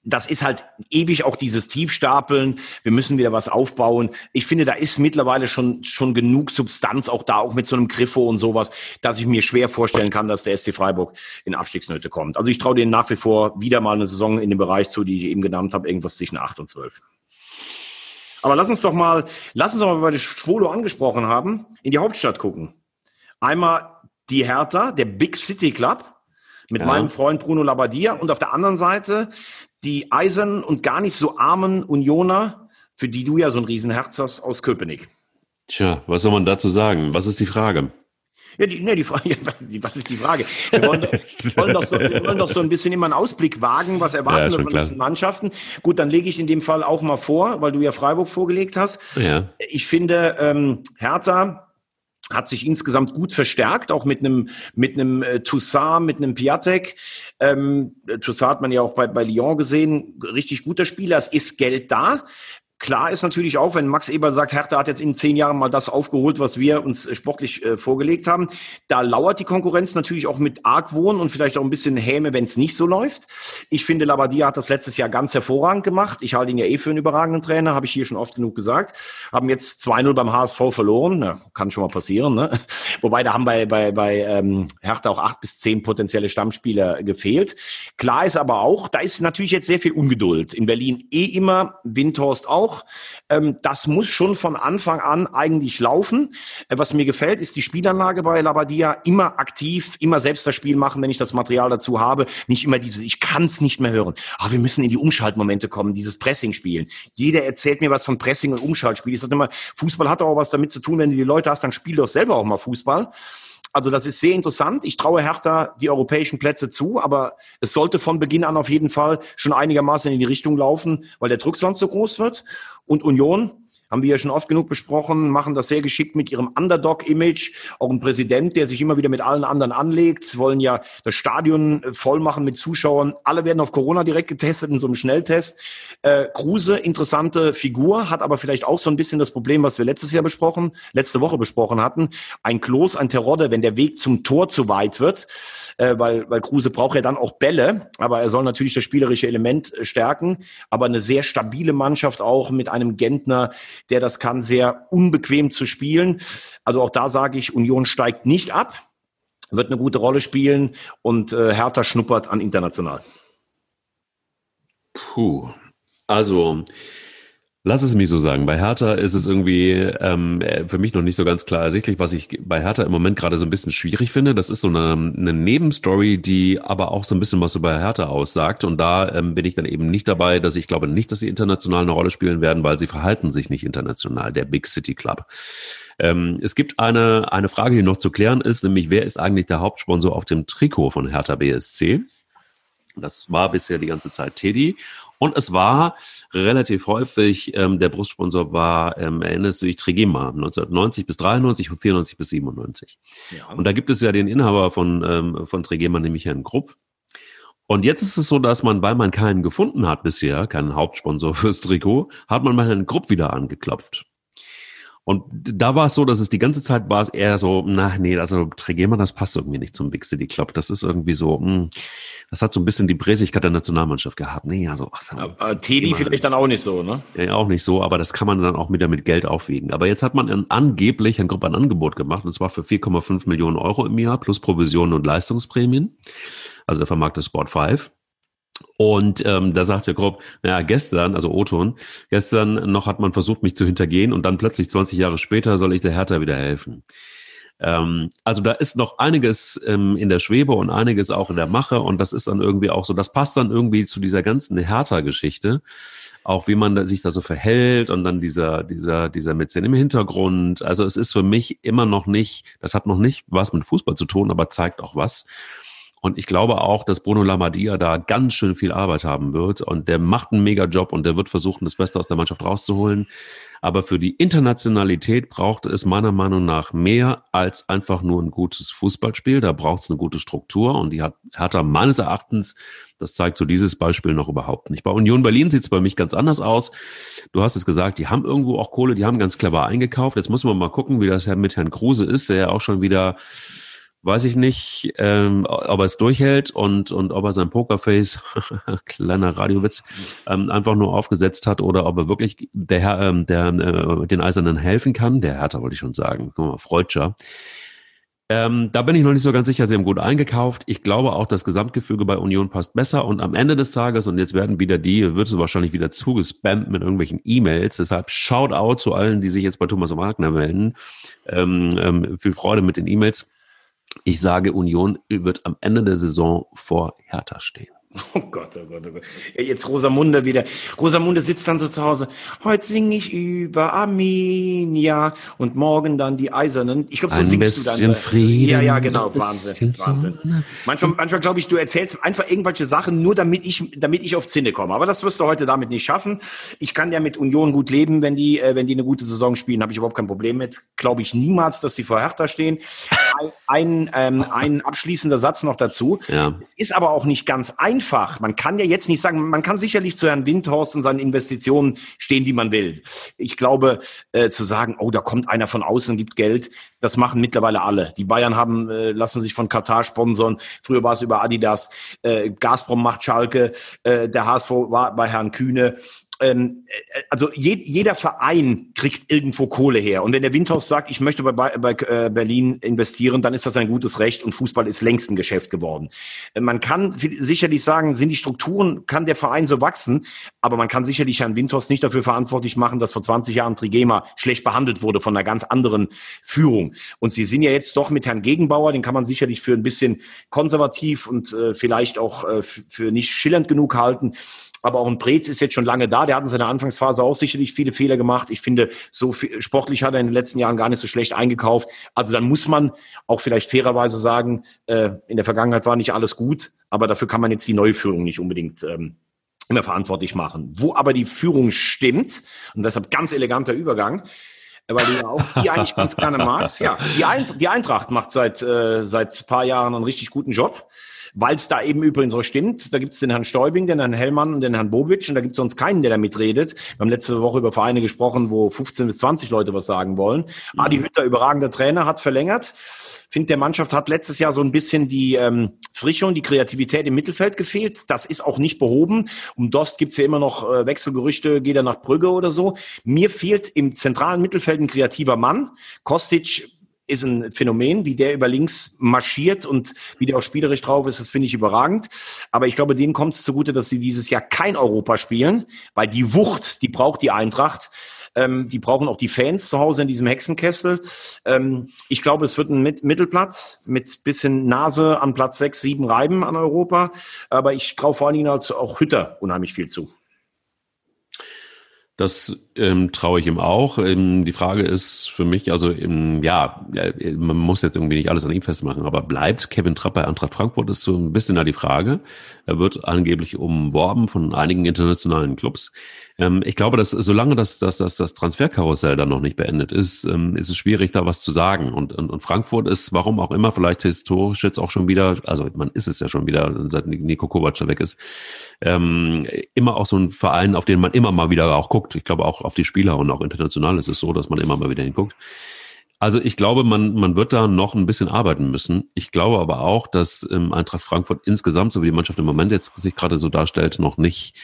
das ist halt ewig auch dieses Tiefstapeln. Wir müssen wieder was aufbauen. Ich finde, da ist mittlerweile schon, schon genug Substanz, auch da, auch mit so einem Griffo und sowas, dass ich mir schwer vorstellen kann, dass der SC Freiburg in Abstiegsnöte kommt. Also ich traue denen nach wie vor wieder mal eine Saison in dem Bereich zu, die ich eben genannt habe, irgendwas zwischen acht und zwölf. Aber lass uns doch mal, lass uns doch mal, weil wir Schwolo angesprochen haben, in die Hauptstadt gucken. Einmal die Hertha, der Big City Club, mit ja. meinem Freund Bruno Labbadia und auf der anderen Seite die eisernen und gar nicht so armen Unioner, für die du ja so ein Riesenherz hast, aus Köpenick. Tja, was soll man dazu sagen? Was ist die Frage? Ja, die, ne, die Frage, was ist die Frage? Wir wollen, wir wollen, doch so, wir wollen doch so ein bisschen immer einen Ausblick wagen, was erwarten ja, wir von diesen Mannschaften. Gut, dann lege ich in dem Fall auch mal vor, weil du ja Freiburg vorgelegt hast. Ja. Ich finde, ähm, Hertha hat sich insgesamt gut verstärkt, auch mit einem mit einem äh, Toussaint, mit einem Piatek. Ähm, Toussaint hat man ja auch bei, bei Lyon gesehen, richtig guter Spieler. Es ist Geld da. Klar ist natürlich auch, wenn Max Eber sagt, Hertha hat jetzt in zehn Jahren mal das aufgeholt, was wir uns äh, sportlich äh, vorgelegt haben. Da lauert die Konkurrenz natürlich auch mit Argwohn und vielleicht auch ein bisschen Häme, wenn es nicht so läuft. Ich finde, Labadia hat das letztes Jahr ganz hervorragend gemacht. Ich halte ihn ja eh für einen überragenden Trainer, habe ich hier schon oft genug gesagt. Haben jetzt 2-0 beim HSV verloren. Na, kann schon mal passieren. Ne? Wobei, da haben bei, bei, bei ähm, Hertha auch acht bis zehn potenzielle Stammspieler gefehlt. Klar ist aber auch, da ist natürlich jetzt sehr viel Ungeduld. In Berlin eh immer, Windhorst auch auch. Ähm, das muss schon von Anfang an eigentlich laufen. Äh, was mir gefällt, ist die Spielanlage bei Labadia. Immer aktiv, immer selbst das Spiel machen, wenn ich das Material dazu habe. Nicht immer dieses, ich kann es nicht mehr hören. Ah, wir müssen in die Umschaltmomente kommen, dieses Pressing spielen. Jeder erzählt mir was von Pressing und Umschaltspiel. Ich sage immer, Fußball hat auch was damit zu tun, wenn du die Leute hast, dann spiel doch selber auch mal Fußball. Also das ist sehr interessant. Ich traue Hertha die europäischen Plätze zu, aber es sollte von Beginn an auf jeden Fall schon einigermaßen in die Richtung laufen, weil der Druck sonst so groß wird. Und Union, haben wir ja schon oft genug besprochen, machen das sehr geschickt mit ihrem Underdog-Image. Auch ein Präsident, der sich immer wieder mit allen anderen anlegt, wollen ja das Stadion voll machen mit Zuschauern. Alle werden auf Corona direkt getestet in so einem Schnelltest. Äh, Kruse, interessante Figur, hat aber vielleicht auch so ein bisschen das Problem, was wir letztes Jahr besprochen, letzte Woche besprochen hatten. Ein Klos, ein Terodde, wenn der Weg zum Tor zu weit wird, äh, weil, weil Kruse braucht ja dann auch Bälle, aber er soll natürlich das spielerische Element äh, stärken. Aber eine sehr stabile Mannschaft auch mit einem Gentner, der das kann, sehr unbequem zu spielen. Also auch da sage ich, Union steigt nicht ab, wird eine gute Rolle spielen und äh, Hertha schnuppert an international. Puh. Also Lass es mich so sagen. Bei Hertha ist es irgendwie ähm, für mich noch nicht so ganz klar ersichtlich, was ich bei Hertha im Moment gerade so ein bisschen schwierig finde. Das ist so eine, eine Nebenstory, die aber auch so ein bisschen was über Hertha aussagt. Und da ähm, bin ich dann eben nicht dabei, dass ich glaube nicht, dass sie international eine Rolle spielen werden, weil sie verhalten sich nicht international, der Big City Club. Ähm, es gibt eine, eine Frage, die noch zu klären ist, nämlich wer ist eigentlich der Hauptsponsor auf dem Trikot von Hertha BSC? Das war bisher die ganze Zeit Teddy. Und es war relativ häufig, ähm, der Brustsponsor war, ähm, erinnerst du dich, Trigema, 1990 bis 93 und 94 bis 97. Ja. Und da gibt es ja den Inhaber von, ähm, von Trigema, nämlich Herrn Grupp. Und jetzt ist es so, dass man, weil man keinen gefunden hat bisher, keinen Hauptsponsor fürs Trikot, hat man mal einen Grupp wieder angeklopft. Und da war es so, dass es die ganze Zeit war es eher so, na nee, also Trigema, das passt irgendwie nicht zum Big City Club. Das ist irgendwie so, mh, hm, das hat so ein bisschen die Präsigkeit der Nationalmannschaft gehabt. Nee, also ach, aber Teddy vielleicht dann auch nicht so, ne? Ja, auch nicht so, aber das kann man dann auch wieder mit Geld aufwiegen. Aber jetzt hat man ein, angeblich ein Gruppe ein Angebot gemacht, und zwar für 4,5 Millionen Euro im Jahr plus Provisionen und Leistungsprämien. Also der vermarkte Sport 5. Und ähm, da sagte Grob, naja, gestern, also Oton, gestern noch hat man versucht, mich zu hintergehen und dann plötzlich 20 Jahre später soll ich der Hertha wieder helfen. Ähm, also da ist noch einiges ähm, in der Schwebe und einiges auch in der Mache und das ist dann irgendwie auch so, das passt dann irgendwie zu dieser ganzen Hertha-Geschichte, auch wie man sich da so verhält und dann dieser, dieser, dieser Mäzen im Hintergrund. Also es ist für mich immer noch nicht, das hat noch nicht was mit Fußball zu tun, aber zeigt auch was. Und ich glaube auch, dass Bruno Lamadia da ganz schön viel Arbeit haben wird. Und der macht einen mega Job und der wird versuchen, das Beste aus der Mannschaft rauszuholen. Aber für die Internationalität braucht es meiner Meinung nach mehr als einfach nur ein gutes Fußballspiel. Da braucht es eine gute Struktur und die hat Hertha meines Erachtens, das zeigt so dieses Beispiel noch überhaupt nicht. Bei Union Berlin sieht es bei mich ganz anders aus. Du hast es gesagt, die haben irgendwo auch Kohle, die haben ganz clever eingekauft. Jetzt muss man mal gucken, wie das mit Herrn Kruse ist, der ja auch schon wieder weiß ich nicht, ähm, ob er es durchhält und, und ob er sein Pokerface, kleiner Radiowitz, ähm, einfach nur aufgesetzt hat oder ob er wirklich der, Herr, ähm, der äh, den Eisernen helfen kann. Der Hertha wollte ich schon sagen, guck mal, Freudscher. Ähm, da bin ich noch nicht so ganz sicher, sie haben gut eingekauft. Ich glaube auch, das Gesamtgefüge bei Union passt besser. Und am Ende des Tages, und jetzt werden wieder die, wird es wahrscheinlich wieder zugespammt mit irgendwelchen E-Mails. Deshalb Shoutout zu allen, die sich jetzt bei Thomas Wagner melden. Ähm, ähm, viel Freude mit den E-Mails. Ich sage, Union wird am Ende der Saison vor Hertha stehen. Oh Gott, oh Gott, oh Gott. Jetzt Rosamunde wieder. Rosamunde sitzt dann so zu Hause. Heute singe ich über Arminia und morgen dann die Eisernen. Ich glaube, so Ein singst du dann. Frieden, ja, ja, genau. Wahnsinn. Wahnsinn. Manchmal, manchmal glaube ich, du erzählst einfach irgendwelche Sachen, nur damit ich, damit ich auf Zinne komme. Aber das wirst du heute damit nicht schaffen. Ich kann ja mit Union gut leben, wenn die, äh, wenn die eine gute Saison spielen, habe ich überhaupt kein Problem mit. Glaube ich niemals, dass sie vor Hertha stehen. Ein, ähm, ein abschließender Satz noch dazu. Ja. Es ist aber auch nicht ganz einfach einfach. Man kann ja jetzt nicht sagen, man kann sicherlich zu Herrn Windhorst und seinen Investitionen stehen, wie man will. Ich glaube, äh, zu sagen, oh, da kommt einer von außen, gibt Geld, das machen mittlerweile alle. Die Bayern haben, äh, lassen sich von Katar sponsern. Früher war es über Adidas. Äh, Gazprom macht Schalke. Äh, der HSV war bei Herrn Kühne ähm, äh, also je, jeder Verein kriegt irgendwo Kohle her. Und wenn der Windhaus sagt, ich möchte bei, bei äh, Berlin investieren, dann ist das ein gutes Recht und Fußball ist längst ein Geschäft geworden. Äh, man kann sicherlich sagen, sind die Strukturen, kann der Verein so wachsen, aber man kann sicherlich Herrn Windhaus nicht dafür verantwortlich machen, dass vor 20 Jahren Trigema schlecht behandelt wurde von einer ganz anderen Führung. Und sie sind ja jetzt doch mit Herrn Gegenbauer, den kann man sicherlich für ein bisschen konservativ und äh, vielleicht auch äh, für nicht schillernd genug halten aber auch ein Preetz ist jetzt schon lange da. Der hat in seiner Anfangsphase auch sicherlich viele Fehler gemacht. Ich finde, so viel, sportlich hat er in den letzten Jahren gar nicht so schlecht eingekauft. Also dann muss man auch vielleicht fairerweise sagen, äh, in der Vergangenheit war nicht alles gut, aber dafür kann man jetzt die neue Führung nicht unbedingt ähm, immer verantwortlich machen. Wo aber die Führung stimmt, und deshalb ganz eleganter Übergang, weil du ja auch die eigentlich ganz gerne magst. Ja, die, Eintracht, die Eintracht macht seit, äh, seit paar Jahren einen richtig guten Job weil es da eben übrigens so stimmt. Da gibt es den Herrn Stäubing, den Herrn Hellmann und den Herrn Bobic und da gibt es sonst keinen, der da mitredet. Wir haben letzte Woche über Vereine gesprochen, wo 15 bis 20 Leute was sagen wollen. Mhm. Adi Hütter, überragender Trainer, hat verlängert. Finde, der Mannschaft hat letztes Jahr so ein bisschen die ähm, Frische und die Kreativität im Mittelfeld gefehlt. Das ist auch nicht behoben. Um Dost gibt's ja immer noch äh, Wechselgerüchte, geht er nach Brügge oder so. Mir fehlt im zentralen Mittelfeld ein kreativer Mann. Kostic ist ein Phänomen, wie der über links marschiert und wie der auch spielerisch drauf ist, das finde ich überragend. Aber ich glaube, denen kommt es zugute, dass sie dieses Jahr kein Europa spielen, weil die Wucht, die braucht die Eintracht. Ähm, die brauchen auch die Fans zu Hause in diesem Hexenkessel. Ähm, ich glaube, es wird ein Mit Mittelplatz mit bisschen Nase an Platz 6, 7 Reiben an Europa. Aber ich traue vor allen Dingen als auch Hütter unheimlich viel zu. Das ähm, traue ich ihm auch. Ähm, die Frage ist für mich, also ähm, ja, man muss jetzt irgendwie nicht alles an ihm festmachen, aber bleibt Kevin Trapp bei Eintracht Frankfurt, ist so ein bisschen da die Frage. Er wird angeblich umworben von einigen internationalen Clubs. Ähm, ich glaube, dass solange das, das, das, das Transferkarussell dann noch nicht beendet ist, ähm, ist es schwierig, da was zu sagen. Und, und, und Frankfurt ist, warum auch immer, vielleicht historisch jetzt auch schon wieder, also man ist es ja schon wieder, seit Nico Kovac da weg ist, ähm, immer auch so ein Verein, auf den man immer mal wieder auch guckt. Ich glaube auch auf die Spieler und auch international ist es so, dass man immer mal wieder hinguckt. Also ich glaube, man, man wird da noch ein bisschen arbeiten müssen. Ich glaube aber auch, dass ähm, Eintracht Frankfurt insgesamt, so wie die Mannschaft im Moment jetzt sich gerade so darstellt, noch nicht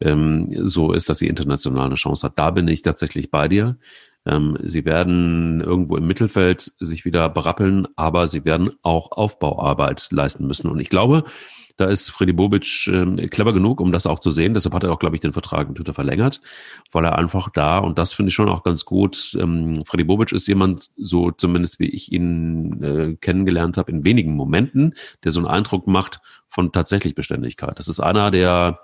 ähm, so ist, dass sie international eine Chance hat. Da bin ich tatsächlich bei dir. Ähm, sie werden irgendwo im Mittelfeld sich wieder berappeln, aber sie werden auch Aufbauarbeit leisten müssen. Und ich glaube, da ist Freddy Bobic äh, clever genug, um das auch zu sehen. Deshalb hat er auch, glaube ich, den Vertrag mit Twitter verlängert, weil er einfach da, und das finde ich schon auch ganz gut, ähm, Freddy Bobic ist jemand, so zumindest wie ich ihn äh, kennengelernt habe, in wenigen Momenten, der so einen Eindruck macht von tatsächlich Beständigkeit. Das ist einer, der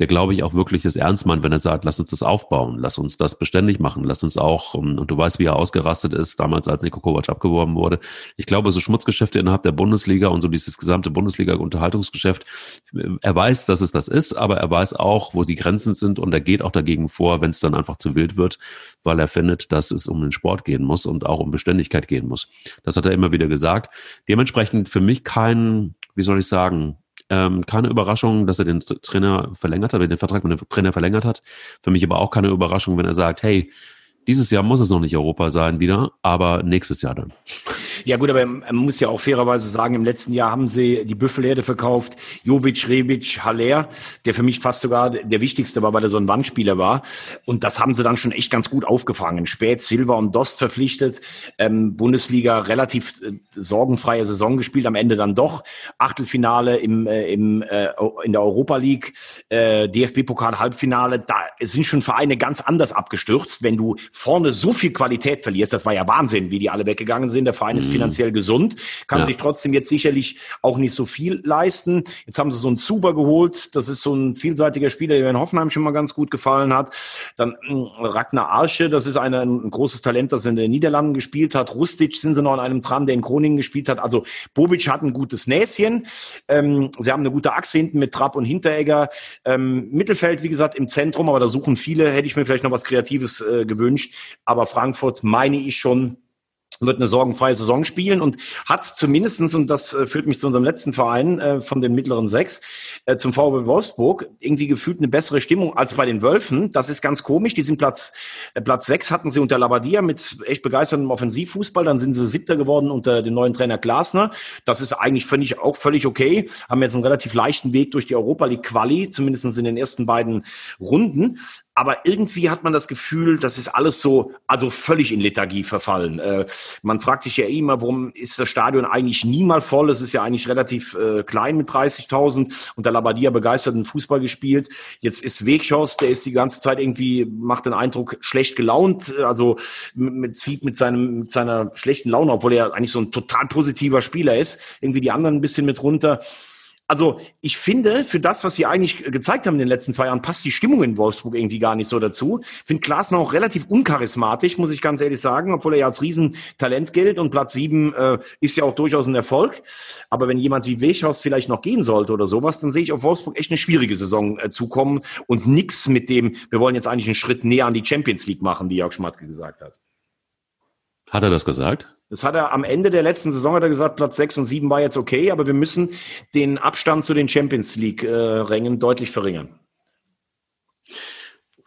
der glaube ich auch wirklich das ernst meint, wenn er sagt, lass uns das aufbauen, lass uns das beständig machen, lass uns auch, ähm, und du weißt, wie er ausgerastet ist, damals als Niko Kovac abgeworben wurde. Ich glaube, so Schmutzgeschäfte innerhalb der Bundesliga und so dieses gesamte Bundesliga-Unterhaltungsgeschäft, er weiß, dass es das ist, aber er weiß auch, wo die Grenzen sind und er geht auch dagegen vor, wenn es dann einfach zu wild wird, weil er findet, dass es um den Sport gehen muss und auch um Beständigkeit gehen muss. Das hat er immer wieder gesagt. Dementsprechend für mich kein, wie soll ich sagen, ähm, keine Überraschung, dass er den Trainer verlängert hat, den Vertrag mit dem Trainer verlängert hat. Für mich aber auch keine Überraschung, wenn er sagt, hey, dieses Jahr muss es noch nicht Europa sein wieder, aber nächstes Jahr dann. Ja gut, aber man muss ja auch fairerweise sagen, im letzten Jahr haben sie die Büffelherde verkauft, Jovic, Rebic, Haller, der für mich fast sogar der wichtigste war, weil er so ein Wandspieler war. Und das haben sie dann schon echt ganz gut aufgefangen. Spät Silva und Dost verpflichtet, ähm, Bundesliga relativ äh, sorgenfreie Saison gespielt, am Ende dann doch. Achtelfinale im, äh, im, äh, in der Europa League, äh, DFB-Pokal Halbfinale, da sind schon Vereine ganz anders abgestürzt, wenn du vorne so viel Qualität verlierst. Das war ja Wahnsinn, wie die alle weggegangen sind. Der Verein ist Mhm. finanziell gesund, kann ja. sich trotzdem jetzt sicherlich auch nicht so viel leisten. Jetzt haben sie so einen Zuber geholt. Das ist so ein vielseitiger Spieler, der in Hoffenheim schon mal ganz gut gefallen hat. Dann hm, Ragnar Arsche, das ist eine, ein großes Talent, das in den Niederlanden gespielt hat. Rustic sind sie noch an einem dran, der in Groningen gespielt hat. Also Bobic hat ein gutes Näschen. Ähm, sie haben eine gute Achse hinten mit Trapp und Hinteregger. Ähm, Mittelfeld, wie gesagt, im Zentrum, aber da suchen viele. Hätte ich mir vielleicht noch was Kreatives äh, gewünscht. Aber Frankfurt meine ich schon wird eine sorgenfreie Saison spielen und hat zumindestens und das äh, führt mich zu unserem letzten Verein äh, von den mittleren sechs, äh, zum VW Wolfsburg, irgendwie gefühlt eine bessere Stimmung als bei den Wölfen. Das ist ganz komisch. Die sind Platz, äh, Platz sechs hatten sie unter Labadia mit echt begeisterndem Offensivfußball. Dann sind sie siebter geworden unter dem neuen Trainer Glasner. Das ist eigentlich, ich, auch völlig okay. Haben jetzt einen relativ leichten Weg durch die Europa League Quali, zumindest in den ersten beiden Runden aber irgendwie hat man das Gefühl, das ist alles so, also völlig in Lethargie verfallen. Äh, man fragt sich ja immer, warum ist das Stadion eigentlich nie mal voll? Es ist ja eigentlich relativ äh, klein mit 30.000 und der Labadia begeisterten Fußball gespielt. Jetzt ist Weghorst, der ist die ganze Zeit irgendwie, macht den Eindruck, schlecht gelaunt, also mit, zieht mit, seinem, mit seiner schlechten Laune, obwohl er eigentlich so ein total positiver Spieler ist, irgendwie die anderen ein bisschen mit runter. Also ich finde, für das, was sie eigentlich gezeigt haben in den letzten zwei Jahren, passt die Stimmung in Wolfsburg irgendwie gar nicht so dazu. Ich finde Glasner auch relativ uncharismatisch, muss ich ganz ehrlich sagen, obwohl er ja als Riesentalent gilt und Platz sieben äh, ist ja auch durchaus ein Erfolg. Aber wenn jemand wie Wechhaus vielleicht noch gehen sollte oder sowas, dann sehe ich auf Wolfsburg echt eine schwierige Saison äh, zukommen und nix mit dem, wir wollen jetzt eigentlich einen Schritt näher an die Champions League machen, wie Jörg Schmatke gesagt hat. Hat er das gesagt? Das hat er am Ende der letzten Saison hat er gesagt, Platz 6 und 7 war jetzt okay, aber wir müssen den Abstand zu den Champions League-Rängen äh, deutlich verringern.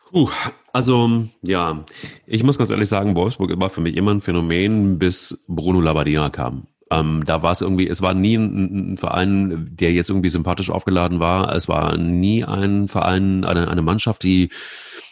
Puh, also ja, ich muss ganz ehrlich sagen, Wolfsburg war für mich immer ein Phänomen, bis Bruno Labbadia kam. Ähm, da war es irgendwie, es war nie ein, ein, Verein, der jetzt irgendwie sympathisch aufgeladen war. Es war nie ein Verein, eine, eine Mannschaft, die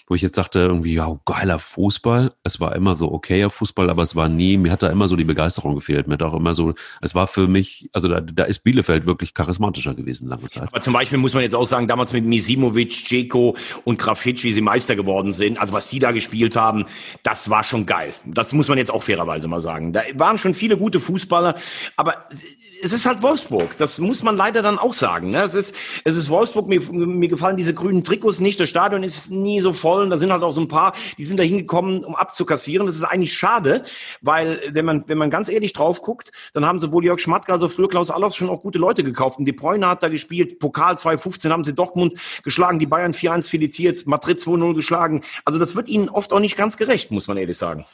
wo ich jetzt sagte, irgendwie, ja, geiler Fußball. Es war immer so okayer Fußball, aber es war nie, mir hat da immer so die Begeisterung gefehlt. Mir hat auch immer so, es war für mich, also da, da ist Bielefeld wirklich charismatischer gewesen lange Zeit. Aber zum Beispiel muss man jetzt auch sagen, damals mit Misimovic, Ceko und Grafitsch, wie sie Meister geworden sind, also was die da gespielt haben, das war schon geil. Das muss man jetzt auch fairerweise mal sagen. Da waren schon viele gute Fußballer, aber es ist halt Wolfsburg. Das muss man leider dann auch sagen. Ne? Es ist, es ist Wolfsburg. Mir, mir gefallen diese grünen Trikots nicht. Das Stadion ist nie so voll sollen. Da sind halt auch so ein paar, die sind da hingekommen, um abzukassieren. Das ist eigentlich schade, weil wenn man, wenn man ganz ehrlich drauf guckt, dann haben sowohl Jörg Schmatke als auch früher Klaus Allofs schon auch gute Leute gekauft. Und De Bruyne hat da gespielt, Pokal 2015 haben sie Dortmund geschlagen, die Bayern 4-1 filetiert, Madrid 2-0 geschlagen. Also das wird ihnen oft auch nicht ganz gerecht, muss man ehrlich sagen.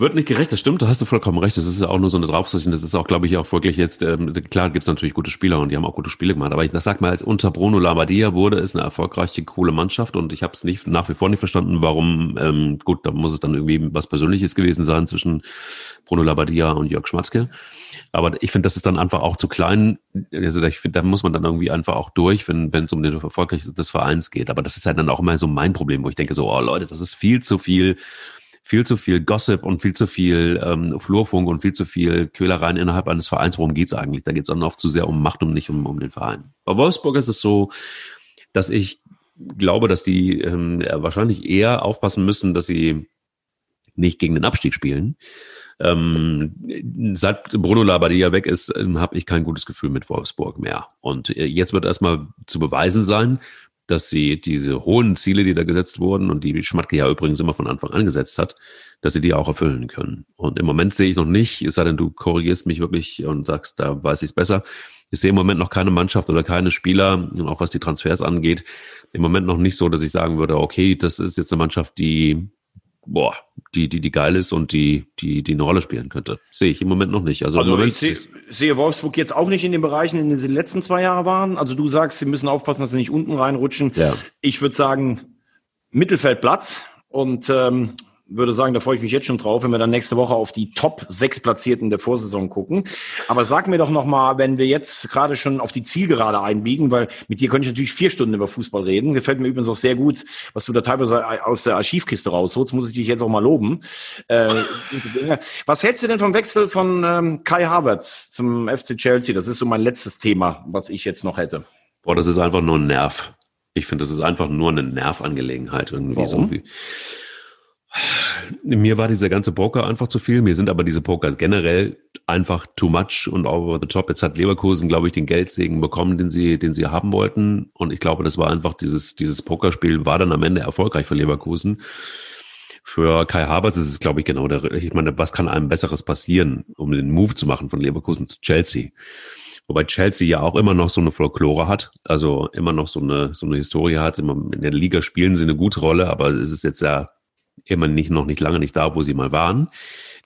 Wird nicht gerecht, das stimmt, da hast du vollkommen recht. Das ist ja auch nur so eine Draufsicht. Das ist auch, glaube ich, auch wirklich jetzt, ähm, klar gibt's natürlich gute Spieler und die haben auch gute Spiele gemacht. Aber ich sag mal, als unter Bruno Labbadia wurde es eine erfolgreiche, coole Mannschaft und ich habe es nicht nach wie vor nicht verstanden, warum, ähm, gut, da muss es dann irgendwie was Persönliches gewesen sein zwischen Bruno Labbadia und Jörg Schmatzke. Aber ich finde, das ist dann einfach auch zu klein. Also ich finde, da muss man dann irgendwie einfach auch durch, wenn wenn es um den Erfolg des Vereins geht. Aber das ist halt dann auch immer so mein Problem, wo ich denke so, oh Leute, das ist viel zu viel viel zu viel Gossip und viel zu viel ähm, Flurfunk und viel zu viel Quälereien innerhalb eines Vereins. Worum geht's eigentlich? Da geht's dann oft zu sehr um Macht und nicht um, um den Verein. Bei Wolfsburg ist es so, dass ich glaube, dass die ähm, wahrscheinlich eher aufpassen müssen, dass sie nicht gegen den Abstieg spielen. Ähm, seit Bruno Labbadia weg ist, ähm, habe ich kein gutes Gefühl mit Wolfsburg mehr. Und äh, jetzt wird erstmal zu beweisen sein, dass sie diese hohen Ziele, die da gesetzt wurden und die Schmatke ja übrigens immer von Anfang an gesetzt hat, dass sie die auch erfüllen können. Und im Moment sehe ich noch nicht, es sei denn, du korrigierst mich wirklich und sagst, da weiß ich es besser. Ich sehe im Moment noch keine Mannschaft oder keine Spieler, auch was die Transfers angeht, im Moment noch nicht so, dass ich sagen würde, okay, das ist jetzt eine Mannschaft, die boah, die, die, die geil ist und die, die, die eine Rolle spielen könnte. Sehe ich im Moment noch nicht. Also, also Moment ich sehe, sehe Wolfsburg jetzt auch nicht in den Bereichen, in denen sie die letzten zwei Jahre waren. Also du sagst, sie müssen aufpassen, dass sie nicht unten reinrutschen. Ja. Ich würde sagen, Mittelfeldplatz. Und ähm, würde sagen, da freue ich mich jetzt schon drauf, wenn wir dann nächste Woche auf die Top 6 Platzierten der Vorsaison gucken. Aber sag mir doch nochmal, wenn wir jetzt gerade schon auf die Zielgerade einbiegen, weil mit dir könnte ich natürlich vier Stunden über Fußball reden. Gefällt mir übrigens auch sehr gut, was du da teilweise aus der Archivkiste rausholst. Muss ich dich jetzt auch mal loben. Äh, was hältst du denn vom Wechsel von ähm, Kai Havertz zum FC Chelsea? Das ist so mein letztes Thema, was ich jetzt noch hätte. Boah, das ist einfach nur ein Nerv. Ich finde, das ist einfach nur eine Nervangelegenheit irgendwie. Warum? So wie mir war dieser ganze Poker einfach zu viel. Mir sind aber diese Poker generell einfach too much und over the top. Jetzt hat Leverkusen, glaube ich, den Geldsegen bekommen, den sie, den sie haben wollten. Und ich glaube, das war einfach dieses, dieses Pokerspiel war dann am Ende erfolgreich für Leverkusen. Für Kai Havertz ist es, glaube ich, genau der, ich meine, was kann einem Besseres passieren, um den Move zu machen von Leverkusen zu Chelsea? Wobei Chelsea ja auch immer noch so eine Folklore hat, also immer noch so eine, so eine Historie hat. In der Liga spielen sie eine gute Rolle, aber es ist jetzt ja immer nicht, noch nicht lange nicht da, wo sie mal waren.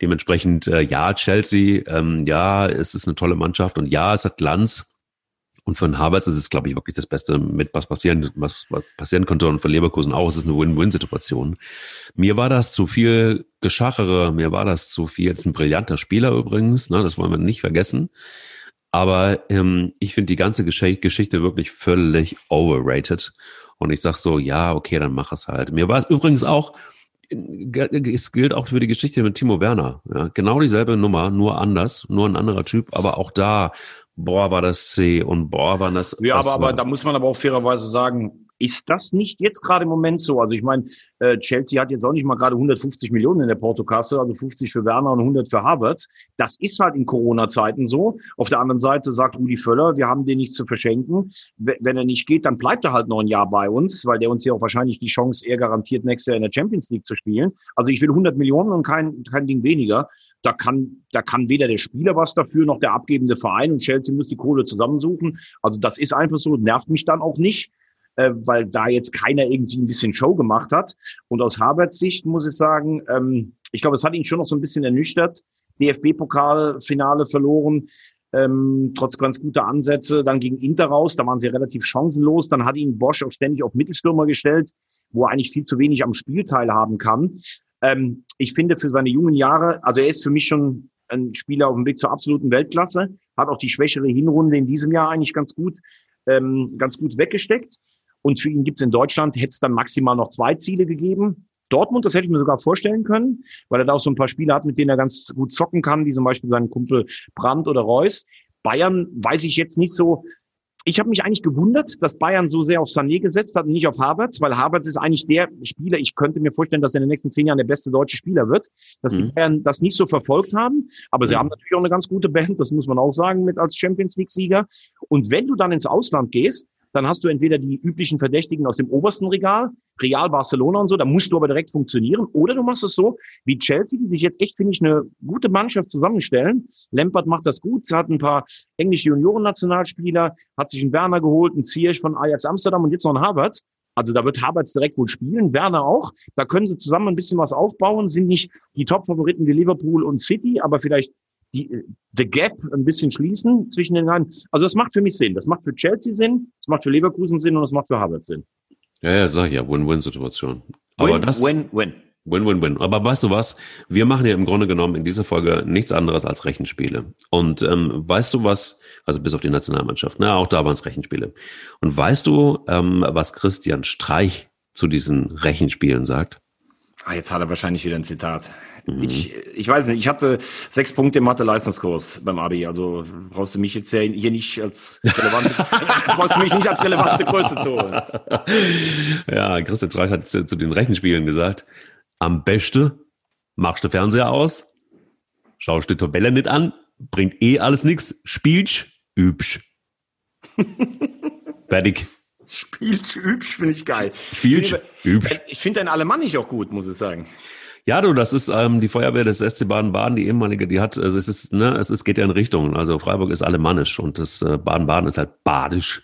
Dementsprechend, äh, ja, Chelsea, ähm, ja, es ist eine tolle Mannschaft und ja, es hat Glanz. Und den Havertz ist es, glaube ich, wirklich das Beste, mit was passieren, was passieren könnte. Und für Leverkusen auch. Es ist eine Win-Win-Situation. Mir war das zu viel Geschachere. Mir war das zu viel. Jetzt ein brillanter Spieler übrigens. Ne, das wollen wir nicht vergessen. Aber ähm, ich finde die ganze Gesch Geschichte wirklich völlig overrated. Und ich sag so, ja, okay, dann mach es halt. Mir war es übrigens auch, es gilt auch für die Geschichte mit Timo Werner. Ja, genau dieselbe Nummer, nur anders, nur ein anderer Typ, aber auch da, boah, war das C und boah, war das. Ja, das aber, aber da muss man aber auch fairerweise sagen, ist das nicht jetzt gerade im Moment so? Also ich meine, äh, Chelsea hat jetzt auch nicht mal gerade 150 Millionen in der Portokasse, also 50 für Werner und 100 für Havertz. Das ist halt in Corona-Zeiten so. Auf der anderen Seite sagt Rudi Völler, wir haben den nicht zu verschenken. Wenn er nicht geht, dann bleibt er halt noch ein Jahr bei uns, weil der uns ja auch wahrscheinlich die Chance eher garantiert, nächstes Jahr in der Champions League zu spielen. Also ich will 100 Millionen und kein, kein Ding weniger. Da kann, da kann weder der Spieler was dafür, noch der abgebende Verein und Chelsea muss die Kohle zusammensuchen. Also das ist einfach so, nervt mich dann auch nicht äh, weil da jetzt keiner irgendwie ein bisschen Show gemacht hat. Und aus Harvards Sicht muss ich sagen, ähm, ich glaube, es hat ihn schon noch so ein bisschen ernüchtert. DFB-Pokalfinale verloren, ähm, trotz ganz guter Ansätze, dann gegen Inter raus, da waren sie relativ chancenlos. Dann hat ihn Bosch auch ständig auf Mittelstürmer gestellt, wo er eigentlich viel zu wenig am Spiel teilhaben kann. Ähm, ich finde für seine jungen Jahre, also er ist für mich schon ein Spieler auf dem Weg zur absoluten Weltklasse, hat auch die schwächere Hinrunde in diesem Jahr eigentlich ganz gut, ähm, ganz gut weggesteckt. Und für ihn gibt es in Deutschland, hätte es dann maximal noch zwei Ziele gegeben. Dortmund, das hätte ich mir sogar vorstellen können, weil er da auch so ein paar Spieler hat, mit denen er ganz gut zocken kann, wie zum Beispiel seinen Kumpel Brandt oder Reus. Bayern weiß ich jetzt nicht so. Ich habe mich eigentlich gewundert, dass Bayern so sehr auf Sané gesetzt hat und nicht auf Havertz, weil Havertz ist eigentlich der Spieler, ich könnte mir vorstellen, dass er in den nächsten zehn Jahren der beste deutsche Spieler wird, dass mhm. die Bayern das nicht so verfolgt haben. Aber mhm. sie haben natürlich auch eine ganz gute Band, das muss man auch sagen, mit als Champions League-Sieger. Und wenn du dann ins Ausland gehst, dann hast du entweder die üblichen Verdächtigen aus dem obersten Regal, Real Barcelona und so, da musst du aber direkt funktionieren, oder du machst es so, wie Chelsea, die sich jetzt echt, finde ich, eine gute Mannschaft zusammenstellen. Lampard macht das gut, sie hat ein paar englische Junioren-Nationalspieler, hat sich einen Werner geholt, einen Ziyech von Ajax Amsterdam und jetzt noch einen Havertz. Also da wird Havertz direkt wohl spielen, Werner auch. Da können sie zusammen ein bisschen was aufbauen, sind nicht die Top-Favoriten wie Liverpool und City, aber vielleicht die, the gap ein bisschen schließen zwischen den beiden. Also das macht für mich Sinn. Das macht für Chelsea Sinn, das macht für Leverkusen Sinn und das macht für Havertz Sinn. Ja, ja, sag ich ja, Win-Win-Situation. Aber win, das. Win-Win. Win-Win-Win. Aber weißt du was? Wir machen ja im Grunde genommen in dieser Folge nichts anderes als Rechenspiele. Und ähm, weißt du was, also bis auf die Nationalmannschaft, ne, auch da waren es Rechenspiele. Und weißt du, ähm, was Christian Streich zu diesen Rechenspielen sagt? Ah, jetzt hat er wahrscheinlich wieder ein Zitat. Mhm. Ich, ich weiß nicht, ich hatte sechs Punkte im Mathe-Leistungskurs beim Abi, also brauchst du mich jetzt hier nicht als relevante, brauchst du mich nicht als relevante Größe zu holen. Ja, Christian Streich hat zu, den Rechenspielen gesagt, am besten machst du Fernseher aus, schaust die Tabelle nicht an, bringt eh alles nichts, spielst, übsch. Fertig. Spielst, übsch, finde ich geil. Spielst, übsch. Ich finde deinen Alemannisch auch gut, muss ich sagen. Ja, du, das ist ähm, die Feuerwehr des SC Baden-Baden, die ehemalige, die hat, also es ist, ne, es ist, geht ja in Richtungen. Also Freiburg ist alemannisch und das äh, Baden-Baden ist halt badisch.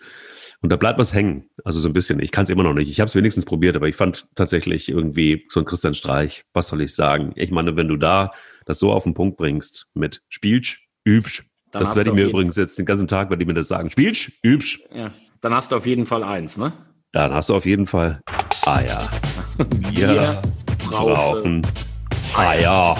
Und da bleibt was hängen. Also so ein bisschen. Ich kann es immer noch nicht. Ich habe es wenigstens probiert, aber ich fand tatsächlich irgendwie so ein Christian Streich, was soll ich sagen? Ich meine, wenn du da das so auf den Punkt bringst mit Spielsch, übsch, dann das werde ich mir übrigens jetzt den ganzen Tag, werde ich mir das sagen. Spielsch, übsch. Ja, dann hast du auf jeden Fall eins, ne? Dann hast du auf jeden Fall Eier. Wir, Wir brauchen Eier.